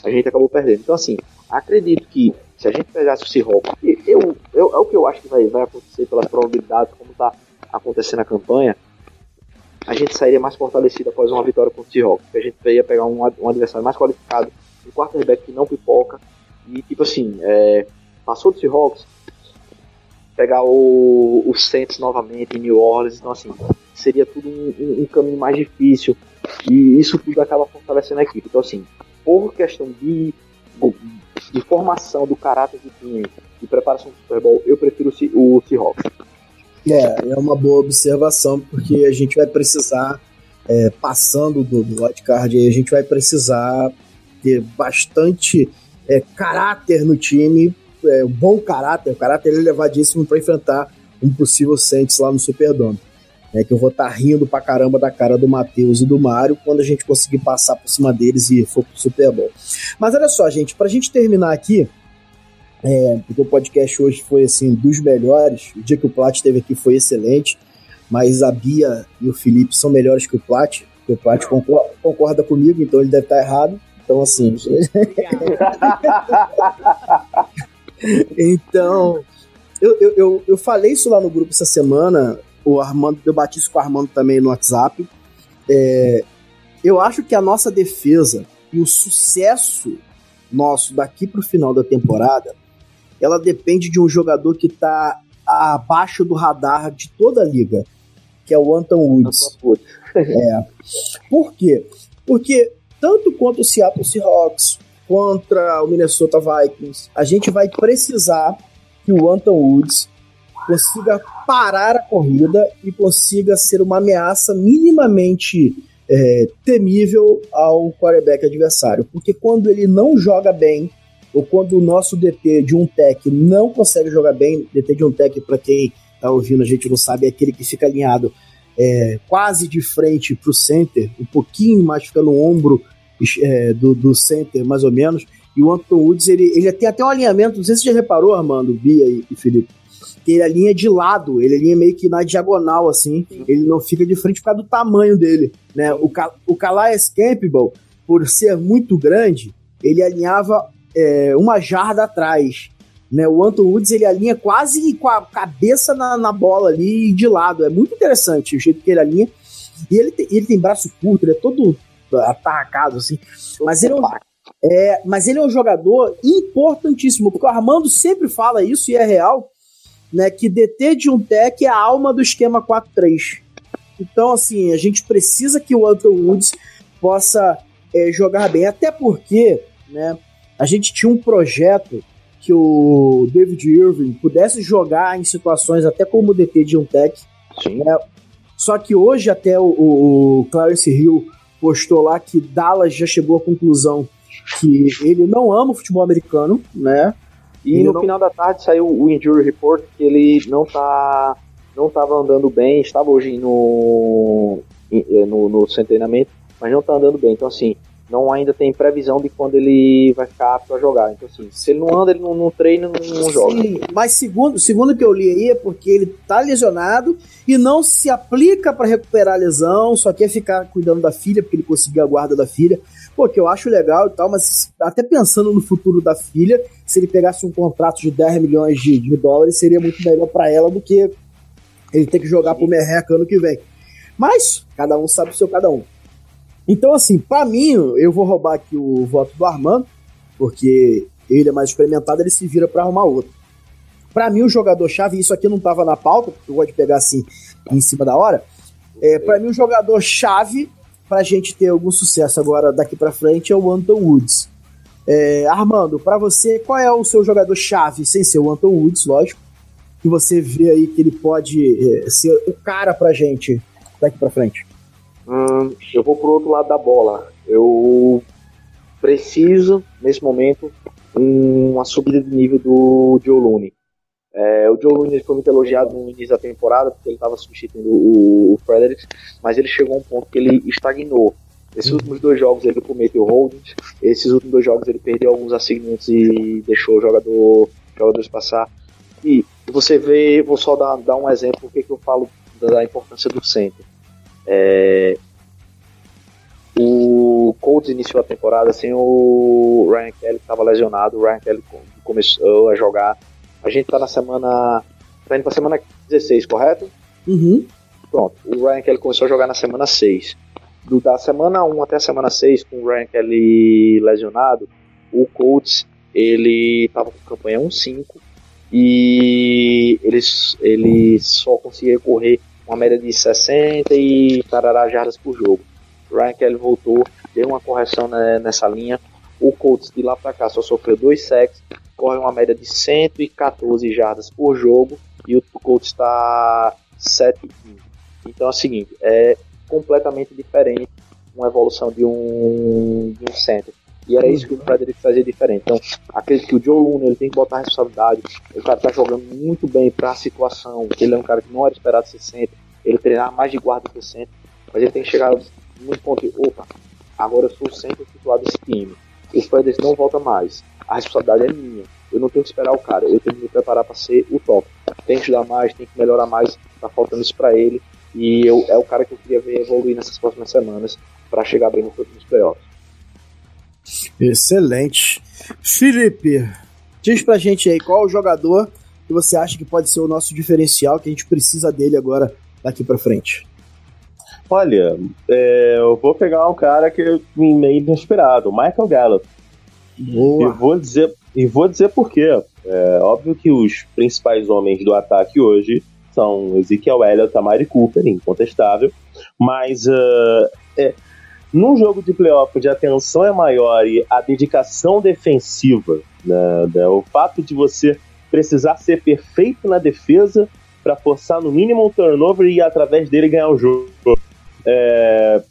a gente acabou perdendo. Então, assim, acredito que se a gente pegasse o Seahawks, eu, eu, é o que eu acho que vai, vai acontecer pela probabilidade, como está acontecendo a campanha, a gente sairia mais fortalecido após uma vitória contra o Seahawks, porque a gente ia pegar um, um adversário mais qualificado, um quarterback que não pipoca, e tipo assim, é, passou do Seahawks, pegar o, o Saints novamente em New Orleans, então assim, seria tudo um, um, um caminho mais difícil, e isso tudo acaba fortalecendo a equipe. Então assim, por questão de de formação do caráter do time, de preparação do Super Bowl, eu prefiro o Seahawks. É, é uma boa observação, porque a gente vai precisar, é, passando do, do wildcard, a gente vai precisar ter bastante é, caráter no time, é, um bom caráter, o caráter elevadíssimo para enfrentar um possível Saints lá no Superdome né, que eu vou estar tá rindo pra caramba da cara do Matheus e do Mário quando a gente conseguir passar por cima deles e for pro Super Bowl. Mas olha só, gente, pra gente terminar aqui, é, porque o podcast hoje foi assim dos melhores, o dia que o Plat esteve aqui foi excelente, mas a Bia e o Felipe são melhores que o Plat, porque o Plat concorda, concorda comigo, então ele deve estar errado. Então, assim. então, eu, eu, eu, eu falei isso lá no grupo essa semana o Armando, eu bati isso com o Armando também no WhatsApp. É, eu acho que a nossa defesa e o sucesso nosso daqui para o final da temporada, ela depende de um jogador que está abaixo do radar de toda a liga, que é o Anton Woods. é. Por quê? Porque tanto quanto o Seattle Seahawks contra o Minnesota Vikings, a gente vai precisar que o Anton Woods consiga parar a corrida e consiga ser uma ameaça minimamente é, temível ao quarterback adversário. Porque quando ele não joga bem, ou quando o nosso DT de um tech não consegue jogar bem, DT de um tech, para quem tá ouvindo, a gente não sabe, é aquele que fica alinhado é, quase de frente para o center, um pouquinho mais fica no ombro é, do, do center, mais ou menos. E o Anton Woods, ele, ele tem até um alinhamento, não sei se você já reparou, Armando, Bia e, e Felipe, que ele alinha de lado, ele alinha meio que na diagonal, assim, Sim. ele não fica de frente por causa do tamanho dele, né? O, o Calais Campbell, por ser muito grande, ele alinhava é, uma jarda atrás, né? O Anton Woods, ele alinha quase com a cabeça na, na bola ali de lado, é muito interessante o jeito que ele alinha, e ele tem, ele tem braço curto, ele é todo atarracado, assim, mas ele é um... É, mas ele é um jogador importantíssimo, porque o Armando sempre fala isso e é real né, que DT de um tech é a alma do esquema 4-3. Então, assim, a gente precisa que o Anton Woods possa é, jogar bem, até porque né, a gente tinha um projeto que o David Irving pudesse jogar em situações até como DT de um tech. Né, só que hoje até o, o Clarence Hill postou lá que Dallas já chegou à conclusão que ele não ama o futebol americano, né? E ele no não... final da tarde saiu o injury report que ele não tá não estava andando bem, estava hoje no, eh, no, no treinamento, mas não está andando bem. Então, assim, não ainda tem previsão de quando ele vai ficar apto a jogar. Então, assim, se ele não anda, ele não, não treina, não, não joga. Sim, mas segundo, segundo que eu li aí é porque ele tá lesionado e não se aplica para recuperar a lesão, só quer ficar cuidando da filha, porque ele conseguiu a guarda da filha. Pô, que eu acho legal e tal, mas até pensando no futuro da filha, se ele pegasse um contrato de 10 milhões de, de dólares, seria muito melhor para ela do que ele ter que jogar pro Merreca ano que vem. Mas, cada um sabe o seu cada um. Então, assim, para mim, eu vou roubar aqui o voto do Armando, porque ele é mais experimentado, ele se vira para arrumar outro. Para mim, o jogador-chave, isso aqui não tava na pauta, porque eu gosto de pegar assim em cima da hora. É, para mim, o jogador-chave pra gente ter algum sucesso agora daqui para frente é o Anton Woods. É, Armando, para você, qual é o seu jogador-chave, sem ser o Anton Woods, lógico, que você vê aí que ele pode é, ser o cara pra gente daqui para frente? Hum, eu vou pro outro lado da bola. Eu preciso, nesse momento, uma subida de nível do Looney. É, o Joe Looney foi muito elogiado no início da temporada, porque ele estava substituindo o, o Fredericks, mas ele chegou a um ponto que ele estagnou. Esses uhum. últimos dois jogos ele cometeu holdings, esses últimos dois jogos ele perdeu alguns assignmentos e deixou o jogador, jogadores passar. E você vê, vou só dar, dar um exemplo, porque que eu falo da importância do centro. É, o Colts iniciou a temporada sem o Ryan Kelly que estava lesionado. O Ryan Kelly começou a jogar. A gente está na semana. Tá indo pra semana 16, correto? Uhum. Pronto. O Ryan Kelly começou a jogar na semana 6. Do, da semana 1 até a semana 6, com o Ryan Kelly lesionado, o Colts ele estava com campanha 1-5 e eles, ele só conseguia correr uma média de 60 e tarará jardas por jogo. Ryan Kelly voltou, deu uma correção né, nessa linha. O Colts de lá para cá só sofreu dois sacks, corre uma média de 114 jardas por jogo e o Colts está 7 Então é o seguinte, é completamente diferente uma evolução de um, de um center. E era isso que o Frederick fazia diferente. Então, acredito que o Joe Luna ele tem que botar a responsabilidade. O cara tá jogando muito bem para a situação. Ele é um cara que não era esperado ser center. Ele treinar mais de guarda que center. Mas ele tem que chegar num ponto de, opa, agora eu sou o centro titular desse time. O Frederick não volta mais. A responsabilidade é minha. Eu não tenho que esperar o cara. Eu tenho que me preparar para ser o top. Tem que estudar mais, tem que melhorar mais. Tá faltando isso para ele. E eu, é o cara que eu queria ver evoluir nessas próximas semanas para chegar bem nos playoffs. Excelente. Felipe, diz pra gente aí qual o jogador que você acha que pode ser o nosso diferencial, que a gente precisa dele agora daqui para frente. Olha, é, eu vou pegar um cara que é meio inesperado, Michael Gallup. Boa. E vou dizer, e vou dizer por quê. É óbvio que os principais homens do ataque hoje são Ezekiel Elliott, Tamari Cooper, incontestável, mas uh, é, num jogo de playoff onde a tensão é maior e a dedicação defensiva, né, né, o fato de você precisar ser perfeito na defesa para forçar no mínimo um turnover e através dele ganhar o jogo, é,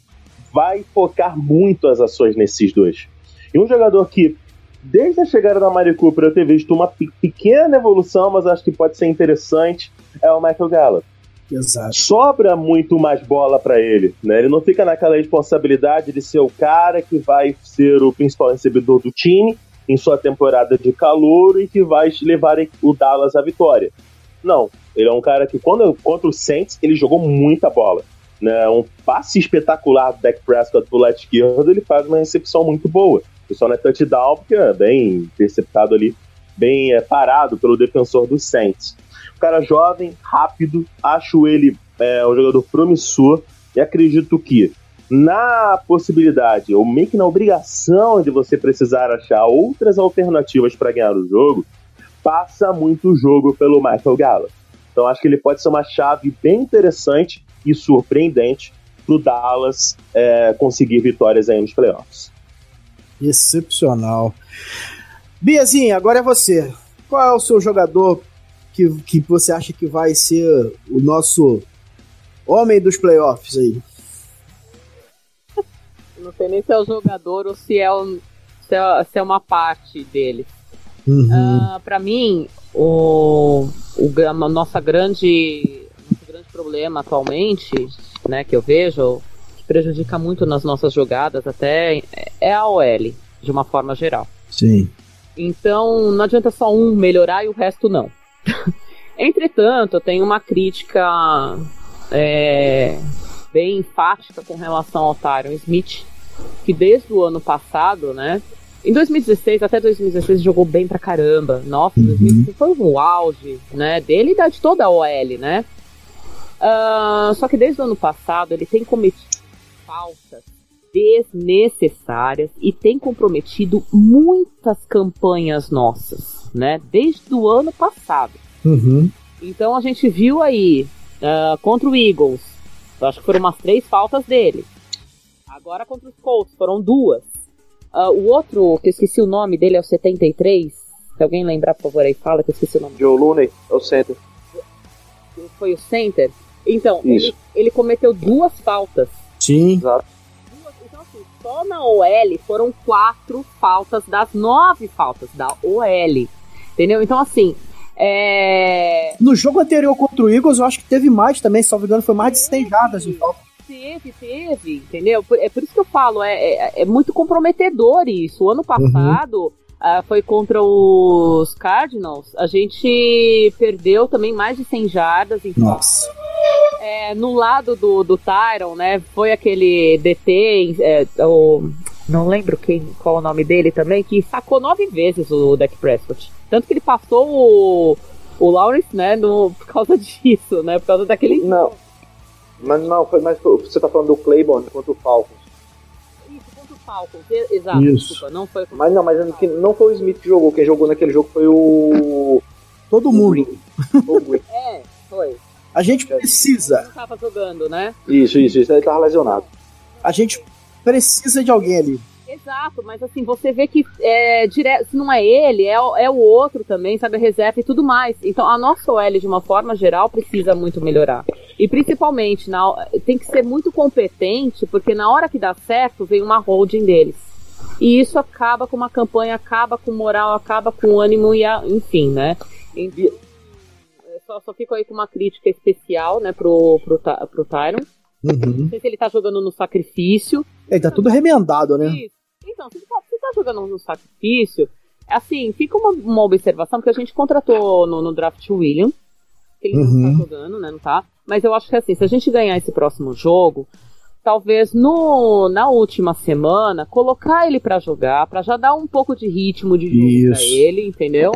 vai focar muito as ações nesses dois. E um jogador que, desde a chegada da Mari Cooper, eu ter visto uma pequena evolução, mas acho que pode ser interessante, é o Michael Gallup. Exato. Sobra muito mais bola para ele, né? Ele não fica naquela responsabilidade de ser o cara que vai ser o principal recebedor do time em sua temporada de calor e que vai levar o Dallas à vitória. Não, ele é um cara que quando contra o Saints ele jogou muita bola, né? Um passe espetacular do Dak Prescott pro lado esquerdo, ele faz uma recepção muito boa. O só não é touchdown porque é bem interceptado ali, bem é, parado pelo defensor do Saints cara jovem, rápido, acho ele é, um jogador promissor e acredito que na possibilidade, ou meio que na obrigação de você precisar achar outras alternativas para ganhar o jogo, passa muito o jogo pelo Michael Gallup. Então acho que ele pode ser uma chave bem interessante e surpreendente para o Dallas é, conseguir vitórias aí nos playoffs. Excepcional. Biazinha, agora é você. Qual é o seu jogador que, que você acha que vai ser o nosso homem dos playoffs aí? Não sei nem se é o jogador ou se é, um, se é, se é uma parte dele. Uhum. Uh, para mim, o, o a nossa grande problema atualmente, né, que eu vejo, que prejudica muito nas nossas jogadas até, é a OL, de uma forma geral. Sim. Então, não adianta só um melhorar e o resto não. Entretanto, eu tenho uma crítica é, bem enfática com relação ao Tyron Smith, que desde o ano passado, né, em 2016, até 2016, jogou bem pra caramba. Nossa, uhum. 2016 foi o auge, né? Dele e de toda a OL, né? Uh, só que desde o ano passado ele tem cometido faltas desnecessárias e tem comprometido muitas campanhas nossas, né? Desde o ano passado. Uhum. Então a gente viu aí uh, contra o Eagles, eu acho que foram umas três faltas dele. Agora contra os Colts foram duas. Uh, o outro, que eu esqueci o nome dele, é o 73. Se alguém lembrar, por favor, aí fala que eu esqueci o nome. Joe Looney, é o center. Foi o center? Então, ele, ele, cometeu duas faltas. Sim. Exato. então, assim, só na OL foram quatro faltas das nove faltas da OL. Entendeu? Então, assim, é... No jogo anterior contra o Eagles, eu acho que teve mais também, se não me engano, foi mais de 100 jardas de falta. Teve, teve, entendeu? É por isso que eu falo, é, é, é muito comprometedor isso. O ano passado. Uhum. Uh, foi contra os Cardinals, a gente perdeu também mais de 100 jardas. Então, Nossa. É, no lado do, do Tyron, né, foi aquele DT, é, o, não lembro quem, qual é o nome dele também, que sacou nove vezes o Dak Prescott. Tanto que ele passou o, o Lawrence, né, no, por causa disso, né, por causa daquele... Não, mas não, foi mais. Você tá falando do Claiborne contra o Falcons. Isso, contra o Falcons, exato, Isso. desculpa, não foi Mas não, mas não foi o Smith que jogou, quem jogou naquele jogo foi o. Todo mundo. O é, foi. A gente precisa. Não tava jogando, né? Isso, isso, isso. Ele tava lesionado. A gente precisa de alguém ali. Exato, mas assim, você vê que é, direto, se não é ele, é, é o outro também, sabe, a reserva e tudo mais. Então a nossa OL, de uma forma geral, precisa muito melhorar. E principalmente, na, tem que ser muito competente, porque na hora que dá certo, vem uma holding deles. E isso acaba com uma campanha, acaba com moral, acaba com ânimo e a, enfim, né? E, só, só fico aí com uma crítica especial, né, pro, pro, pro Tyron. Uhum. Não sei se ele tá jogando no sacrifício. Ele tá tudo remendado, né? Isso. Então, se você tá jogando no sacrifício, assim, fica uma, uma observação, porque a gente contratou no, no draft o William, que ele uhum. não tá jogando, né? Não tá. Mas eu acho que assim, se a gente ganhar esse próximo jogo, talvez no, na última semana, colocar ele para jogar, para já dar um pouco de ritmo de jogo Isso. pra ele, entendeu?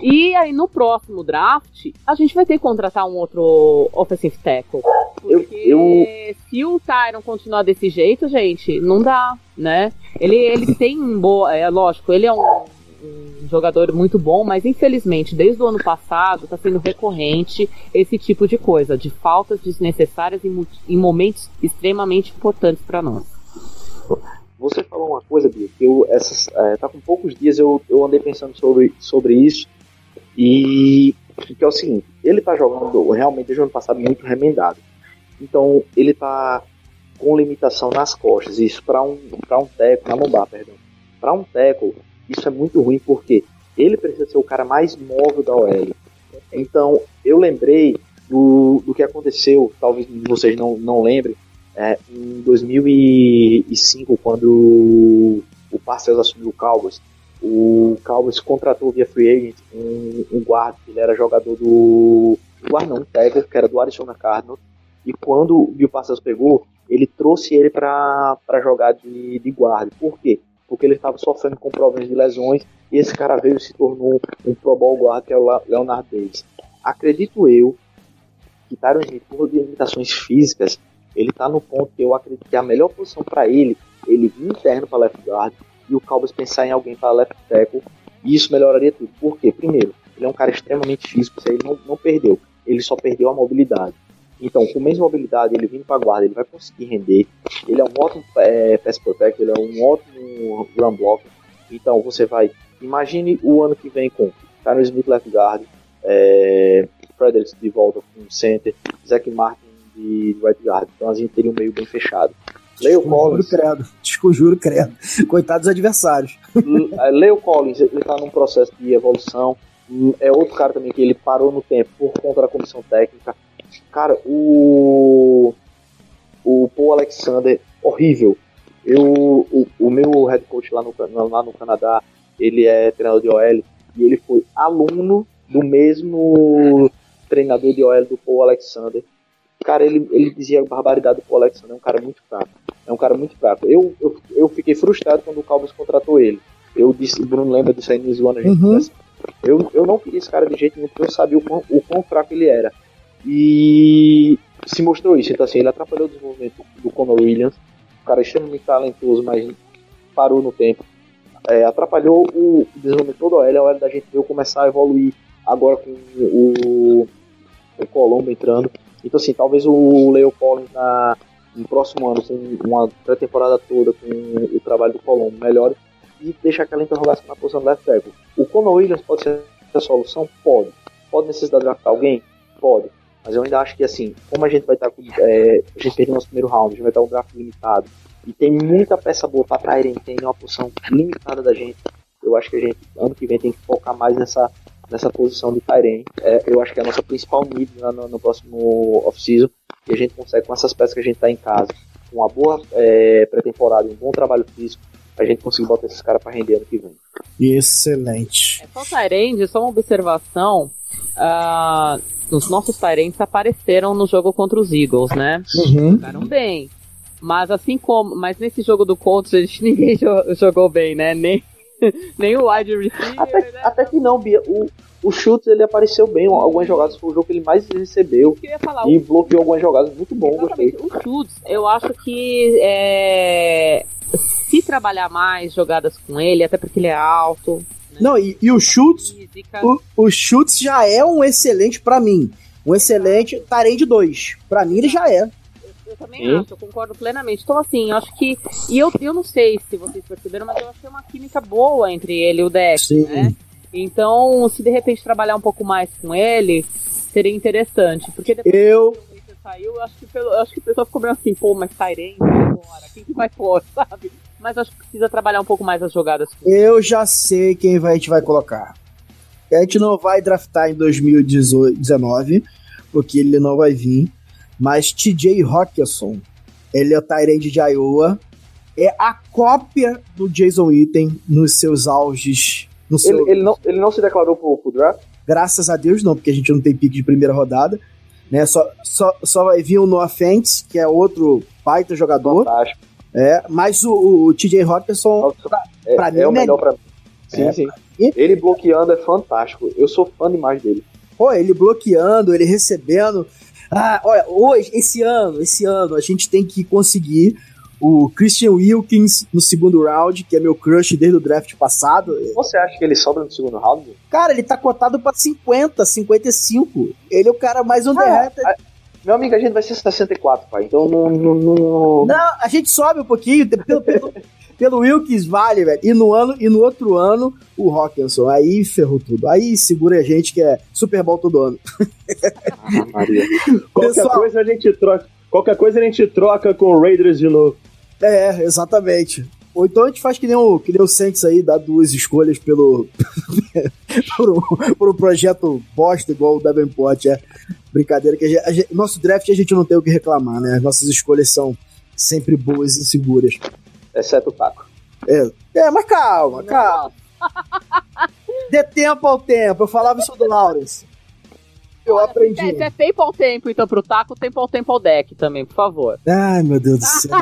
E aí no próximo draft, a gente vai ter que contratar um outro offensive tackle. Porque eu, eu... se o Tyron continuar desse jeito, gente, não dá, né? Ele, ele tem boa. É lógico, ele é um, um jogador muito bom, mas infelizmente, desde o ano passado, está sendo recorrente esse tipo de coisa, de faltas desnecessárias em, em momentos extremamente importantes para nós. Você falou uma coisa, Bia, que eu, essas, é, tá com poucos dias eu, eu andei pensando sobre, sobre isso, e que é o seguinte, ele tá jogando realmente desde o ano passado muito remendado. Então, ele tá com limitação nas costas, isso para um, pra um teco, na lombar, perdão. Para um teco, isso é muito ruim porque ele precisa ser o cara mais móvel da OL. Então, eu lembrei do, do que aconteceu, talvez vocês não, não lembrem, é, em 2005, quando o Parcells assumiu o Cowboys, o Cowboys contratou via free agent um, um guarda, ele era jogador do. Guarda não, um tackle, que era do Arizona Cardinals. E quando o Bill Parcells pegou, ele trouxe ele para jogar de, de guarda. Por quê? Porque ele estava sofrendo com problemas de lesões e esse cara veio e se tornou um Pro Bowl guard, que é o Leonard Davis. Acredito eu que Tyron Smith, por limitações físicas, ele está no ponto que eu acredito que a melhor posição para ele, ele vir interno para left guard e o Cowboys pensar em alguém para left tackle, e isso melhoraria tudo. Por quê? Primeiro, ele é um cara extremamente físico, isso aí ele não, não perdeu, ele só perdeu a mobilidade. Então, com mesma mobilidade, ele vindo para guarda, ele vai conseguir render. Ele é um ótimo é, pass protector, ele é um ótimo run blocker. Então, você vai. Imagine o ano que vem com Tyron Smith left guard, é, Fredericks de volta com center, Zach Martin de right guard. Então, a gente teria um meio bem fechado. Leo Collins. credo. Desconjuro credo. Coitados adversários. É, Leo Collins, ele tá num processo de evolução. É outro cara também que ele parou no tempo por conta da comissão técnica. Cara, o. O Paul Alexander, horrível. Eu, o, o meu head coach lá no, lá no Canadá, ele é treinador de OL e ele foi aluno do mesmo treinador de OL do Paul Alexander. Cara, ele, ele dizia a barbaridade do Paul Alexander, é um cara muito fraco. É um cara muito fraco. Eu, eu, eu fiquei frustrado quando o Cowboys contratou ele. Eu disse, o Bruno lembra disso aí no Zoando, a gente Uhum. assim, eu, eu não queria esse cara de jeito nenhum, porque eu sabia o quão, o quão fraco ele era. E se mostrou isso. Então, assim, ele atrapalhou o desenvolvimento do Conor Williams, um cara extremamente talentoso, mas parou no tempo. É, atrapalhou o desenvolvimento todo a OL, a OL da gente veio começar a evoluir agora com o, o Colombo entrando. Então, assim, talvez o Leo Collins na, no próximo ano, com uma pré-temporada toda, com o trabalho do Colombo melhore e deixa aquela interrogação na posição do left tackle. O Conor Williams pode ser a solução? Pode. Pode necessitar de draftar alguém? Pode. Mas eu ainda acho que, assim, como a gente vai estar com. É, a gente perdeu nosso primeiro round, a gente vai estar com um draft limitado. E tem muita peça boa pra Tyrene, tem uma posição limitada da gente. Eu acho que a gente, ano que vem, tem que focar mais nessa, nessa posição de Tyrene. É, eu acho que é a nossa principal need no, no, no próximo off-season. E a gente consegue, com essas peças que a gente tá em casa, com uma boa é, pré-temporada e um bom trabalho físico, a gente conseguir botar esses caras pra render ano que vem. Excelente. É só Tyrande, só uma observação. ah, os nossos Tyrants apareceram no jogo contra os Eagles, né? Uhum. Jogaram bem. Mas assim como. Mas nesse jogo do Colts, a gente ninguém jo- jogou bem, né? Nem, nem o wide receiver. Até, né? até que não, Bia. O, o Schultz ele apareceu bem. Algumas jogadas foi o jogo que ele mais recebeu. Falar, E bloqueou algumas jogadas. Muito bom, gostei. Exatamente. O Schultz, eu acho que é, se trabalhar mais jogadas com ele, até porque ele é alto. né? Não, e, e o Schultz, Física, o, o Schultz já é um excelente pra mim. Um excelente Tyrande 2. Pra mim ele já é. Eu também acho, eu concordo plenamente. Então, assim, eu acho que. E eu, eu não sei se vocês perceberam, mas eu achei uma química boa entre ele e o Deck, Sim. né? Então, se de repente trabalhar um pouco mais com ele, seria interessante. Porque depois Eu, que o Baker saiu, eu acho que, pelo, eu acho que o pessoal ficou meio assim, pô, mas Tyrande agora, quem que vai pôr, sabe? Mas acho que precisa trabalhar um pouco mais as jogadas com eu já sei quem vai- a gente vai colocar. A gente não vai draftar em 2019, porque ele não vai vir. Mas TJ Hawkinson, ele é o Tyrande de Iowa. É a cópia do Jason Witten nos seus auges. No seu, Ele, ele, não, ele não se declarou pro, pro draft? Graças a Deus não, porque a gente não tem pique de primeira rodada. Né? Só, só, só vai vir o Noah Fentz, que é outro baita jogador. Fantástico. É, mas o, o TJ Hawkinson, É, pra mim, é o né? melhor pra mim. Sim, É, sim. mim- Ele bloqueando é fantástico. Eu sou fã demais dele. pô, ele bloqueando, ele recebendo. Ah, olha, hoje, esse ano, esse ano, a gente tem que conseguir o Christian Wilkins no segundo round, que é meu crush desde o draft passado. Você acha que ele sobra no segundo round? Cara, ele tá cotado pra 50, 55. Ele é o cara mais underrated. Meu amigo, a gente vai ser 64, pai. Então não. não, não... Não, a gente sobe um pouquinho pelo, pelo, pelo Wilkins vale, velho. E no ano e no outro ano o Hawkinson. Aí ferrou tudo. Aí segura a gente que é Super Bowl todo ano. Ah, Maria. Qualquer Pessoal- coisa a gente troca. Qualquer coisa a gente troca com o Raiders de novo. É, exatamente. Ou então a gente faz que nem o, que nem o Saints aí, dá duas escolhas pelo. por, um, por um projeto bosta igual o Davenport. É brincadeira que a gente- nosso draft a gente não tem o que reclamar, né? As nossas escolhas são sempre boas e seguras. Exceto o Taco. É, mas calma, calma. Dê tempo ao tempo. Eu falava isso do Lawrence. Eu aprendi. É, é tempo ao tempo, então, pro taco, tempo ao tempo ao deck também, por favor. Ai, meu Deus do céu.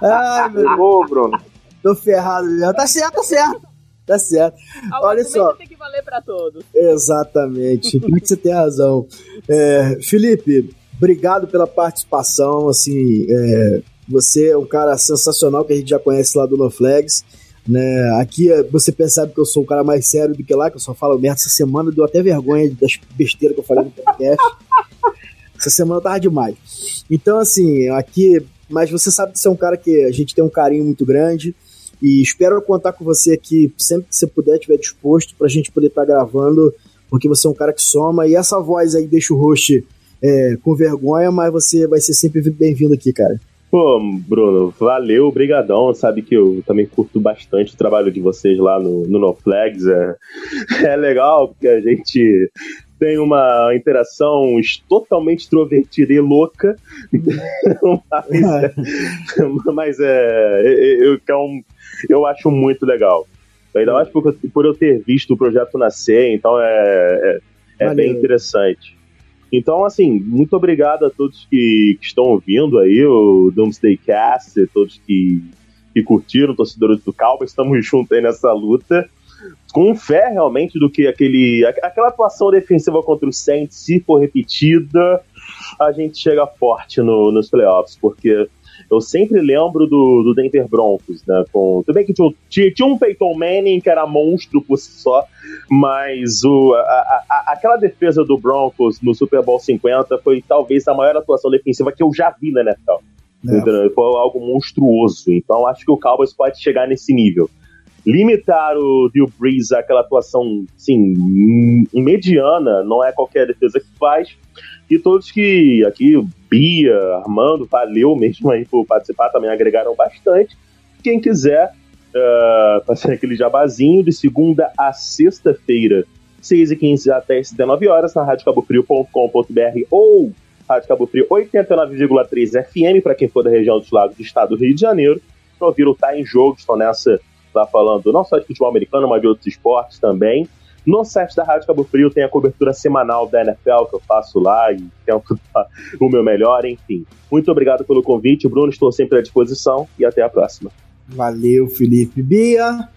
Ai, meu Deus. Ô, Bruno. Tô ferrado já. Tá certo, tá certo. Tá certo. O Olha só. tem que valer pra todos. Exatamente. Pior que você tem razão. É, Felipe, obrigado pela participação. Assim, é, você é um cara sensacional que a gente já conhece lá do No Flags. Né? Aqui é, você percebe que eu sou um cara mais sério do que lá, que eu só falo merda. Essa semana deu até vergonha das besteiras que eu falei no podcast. Essa semana tava demais. Então, assim, aqui. Mas você sabe que você é um cara que a gente tem um carinho muito grande. E espero contar com você aqui sempre que você puder, estiver disposto, pra gente poder estar gravando, porque você é um cara que soma. E essa voz aí deixa o host é, com vergonha, mas você vai ser sempre bem-vindo aqui, cara. Pô, Bruno, valeu, obrigadão. Sabe que eu também curto bastante o trabalho de vocês lá no, no No Flags. É, é legal, porque a gente tem uma interação totalmente extrovertida e louca, mas, é, mas é, eu, eu, eu acho muito legal. Ainda mais por, por eu ter visto o projeto nascer, então é, é, é bem interessante. Então, assim, muito obrigado a todos que, que estão ouvindo aí o Doomsday Cast, todos que, que curtiram, torcedores do Calma, estamos juntos aí nessa luta. Com fé, realmente, do que aquele, aquela atuação defensiva contra o Saints, se for repetida, a gente chega forte no, nos playoffs, porque eu sempre lembro do, do Denver Broncos, né? Com, tudo bem que tinha, tinha um Peyton Manning que era monstro por si só, mas o, a, a, aquela defesa do Broncos no Super Bowl 50 foi talvez a maior atuação defensiva que eu já vi na NFL. É. Foi algo monstruoso. Então acho que o Cowboys pode chegar nesse nível. Limitar o Drew Brees àquela atuação, sim, mediana, não é qualquer defesa que faz. E todos que aqui, Bia, Armando, valeu mesmo aí por participar, também agregaram bastante. Quem quiser uh, fazer aquele jabazinho de segunda a sexta-feira, 6 e 15 até 19 horas, na radiocabofrio.com.br ou Rádio Cabo Frio 89,3 FM, para quem for da região dos lagos do estado do Rio de Janeiro. Para ouvir o Tá em Jogo, estão nessa, tá falando não só de futebol americano, mas de outros esportes também. No site da Rádio Cabo Frio tem a cobertura semanal da NFL que eu faço lá e tento dar o meu melhor, enfim. Muito obrigado pelo convite, Bruno, estou sempre à disposição e até a próxima. Valeu, Felipe Bia.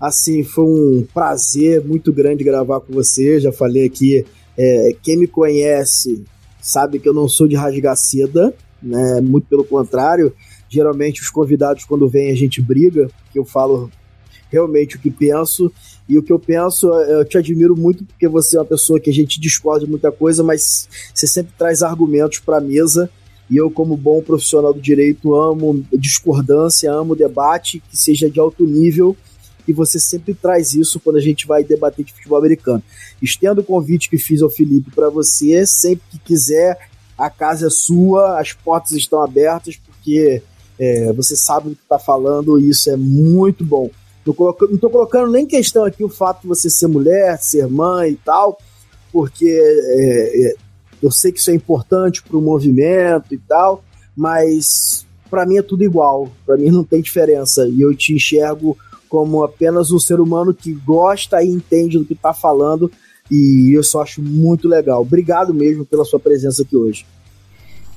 Assim, foi um prazer muito grande gravar com você. Já falei aqui, é, quem me conhece sabe que eu não sou de rasgar seda, né? Muito pelo contrário. Geralmente os convidados, quando vêm, a gente briga, porque eu falo realmente o que penso. E o que eu penso, eu te admiro muito porque você é uma pessoa que a gente discorda de muita coisa, mas você sempre traz argumentos para a mesa. E eu, como bom profissional do direito, amo discordância, amo debate que seja de alto nível. E você sempre traz isso quando a gente vai debater de futebol americano. Estendo o convite que fiz ao Felipe para você, sempre que quiser, a casa é sua, as portas estão abertas, porque é, você sabe do que está falando e isso é muito bom. Não, não tô colocando nem questão aqui o fato de você ser mulher, ser mãe e tal, porque é, é, eu sei que isso é importante para o movimento e tal, mas para mim é tudo igual, para mim não tem diferença e eu te enxergo como apenas um ser humano que gosta e entende do que está falando e eu só acho muito legal. Obrigado mesmo pela sua presença aqui hoje.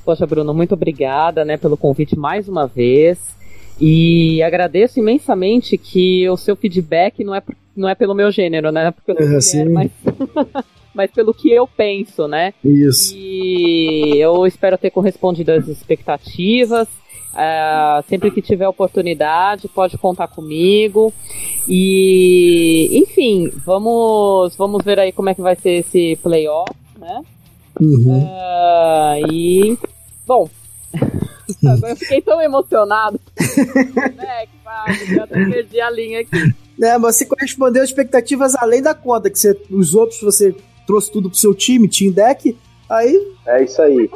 Poxa, Bruno, muito obrigada, né, pelo convite mais uma vez. E agradeço imensamente que o seu feedback não é, não é pelo meu gênero, né? Porque eu não sou mulher, mas, mas pelo que eu penso, né? Isso. E eu espero ter correspondido às expectativas. Uh, sempre que tiver oportunidade, pode contar comigo. E, enfim, vamos, vamos ver aí como é que vai ser esse playoff, né? Uhum. Uh, e, bom, eu fiquei tão emocionado. né, que já perdi a linha aqui. É, mas você correspondeu às expectativas além da conta, que você, os outros você trouxe tudo pro seu time, team deck, aí... É isso aí.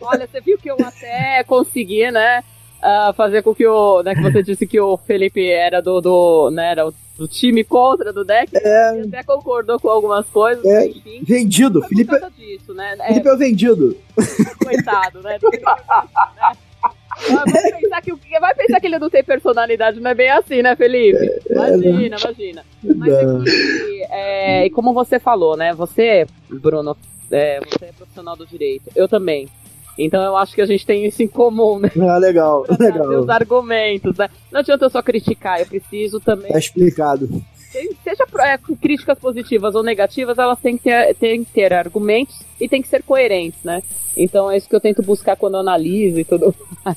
Olha, você viu que eu até consegui, né, uh, fazer com que o... Né, que você disse que o Felipe era do, do né, era do time contra do deck, é... ele até concordou com algumas coisas, é... enfim. Vendido, Felipe... Disso, né? Felipe é, é o vendido. Coitado, né? Vai pensar, que, vai pensar que ele não tem personalidade, não é bem assim, né, Felipe? É, é, imagina, imagina. Mas aqui, é, e como você falou, né? Você, Bruno, é, você é profissional do direito. Eu também. Então eu acho que a gente tem isso em comum, né? Ah, legal, legal. Os argumentos, né? Não adianta eu só criticar, eu preciso também. É explicado. Seja é, críticas positivas ou negativas, elas têm que, ter, têm que ter argumentos e têm que ser coerentes, né? Então é isso que eu tento buscar quando eu analiso e tudo mais.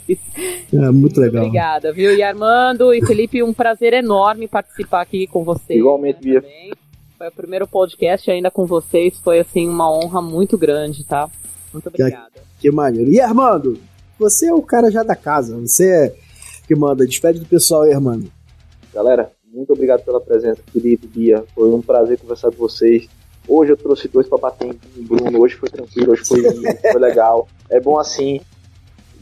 É muito legal. Obrigada, viu? E Armando e Felipe, um prazer enorme participar aqui com vocês. Igualmente, né, Bia. Foi o primeiro podcast ainda com vocês, foi assim uma honra muito grande, tá? Muito obrigada. Que, maneiro. E Armando, você é o cara já da casa, você é que manda. Despede do pessoal aí, Armando. Galera, muito obrigado pela presença, Felipe, Bia. Foi um prazer conversar com vocês. Hoje eu trouxe dois para bater em Bruno, hoje foi tranquilo, hoje foi, foi legal. É bom assim.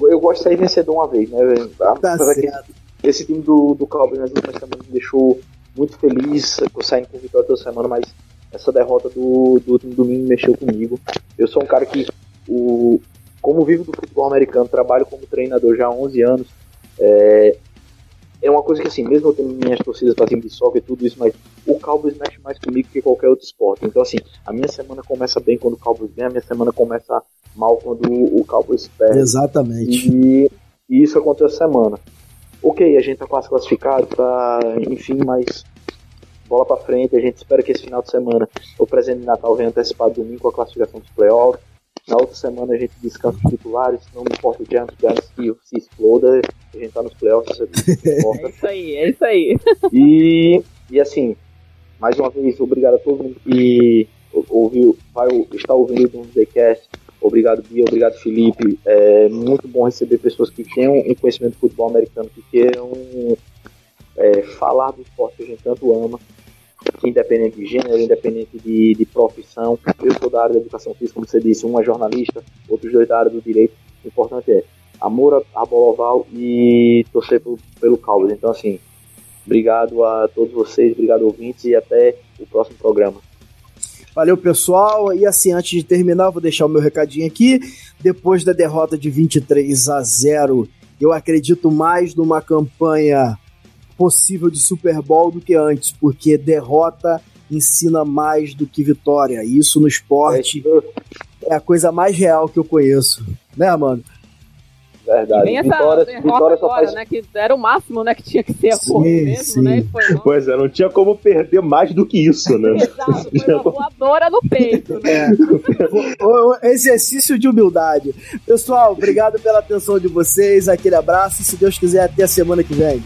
Eu gosto de sair vencedor uma vez, né? Tá certo. Esse time do, do Cowboys nas últimas semanas me deixou muito feliz com saindo com vitória toda semana, mas essa derrota do, do último domingo mexeu comigo. Eu sou um cara que, o, como vivo do futebol americano, trabalho como treinador já há 11 anos, é, é uma coisa que, assim, mesmo eu tendo minhas torcidas para cima de soccer e tudo isso, mas o Cowboys mexe mais comigo que qualquer outro esporte. Então, assim, a minha semana começa bem quando o Cowboys ganha, a minha semana começa mal quando o Cowboys perde. Exatamente. E, e isso aconteceu essa semana. Ok, a gente tá quase classificado, tá, enfim, mas bola para frente, a gente espera que esse final de semana o presente de Natal venha antecipado domingo com a classificação dos playoffs. Na outra semana a gente descansa os titulares, não importa o Giants, o Giants se, se exploda, a gente tá nos playoffs. É isso aí, é isso aí. E, e assim, mais uma vez, obrigado a todo mundo que ouviu, vai estar ouvindo o Doomsdaycast. Obrigado, Bia, obrigado, Felipe. É muito bom receber pessoas que tenham um conhecimento de futebol americano, que queiram é, falar do esporte que a gente tanto ama independente de gênero, independente de, de profissão. Eu sou da área da educação física, como você disse, um é jornalista, outros dois da área do direito. O importante é amor a bola oval e torcer pelo, pelo Cowboys. Então, assim, obrigado a todos vocês, obrigado ouvintes e até o próximo programa. Valeu, pessoal. E assim, antes de terminar, vou deixar o meu recadinho aqui. Depois da derrota de 23 a 0, eu acredito mais numa campanha possível de Super Bowl do que antes, porque derrota ensina mais do que vitória. Isso no esporte é, é a coisa mais real que eu conheço, né, mano? Verdade. Bem essa vitória, vitória só agora, faz... né? Que era o máximo, né? Que tinha que ser a sim, mesmo, sim. né? pois é, não tinha como perder mais do que isso, né? Exato, foi uma voadora no peito, né? É. exercício de humildade. Pessoal, obrigado pela atenção de vocês, aquele abraço e se Deus quiser, até a semana que vem.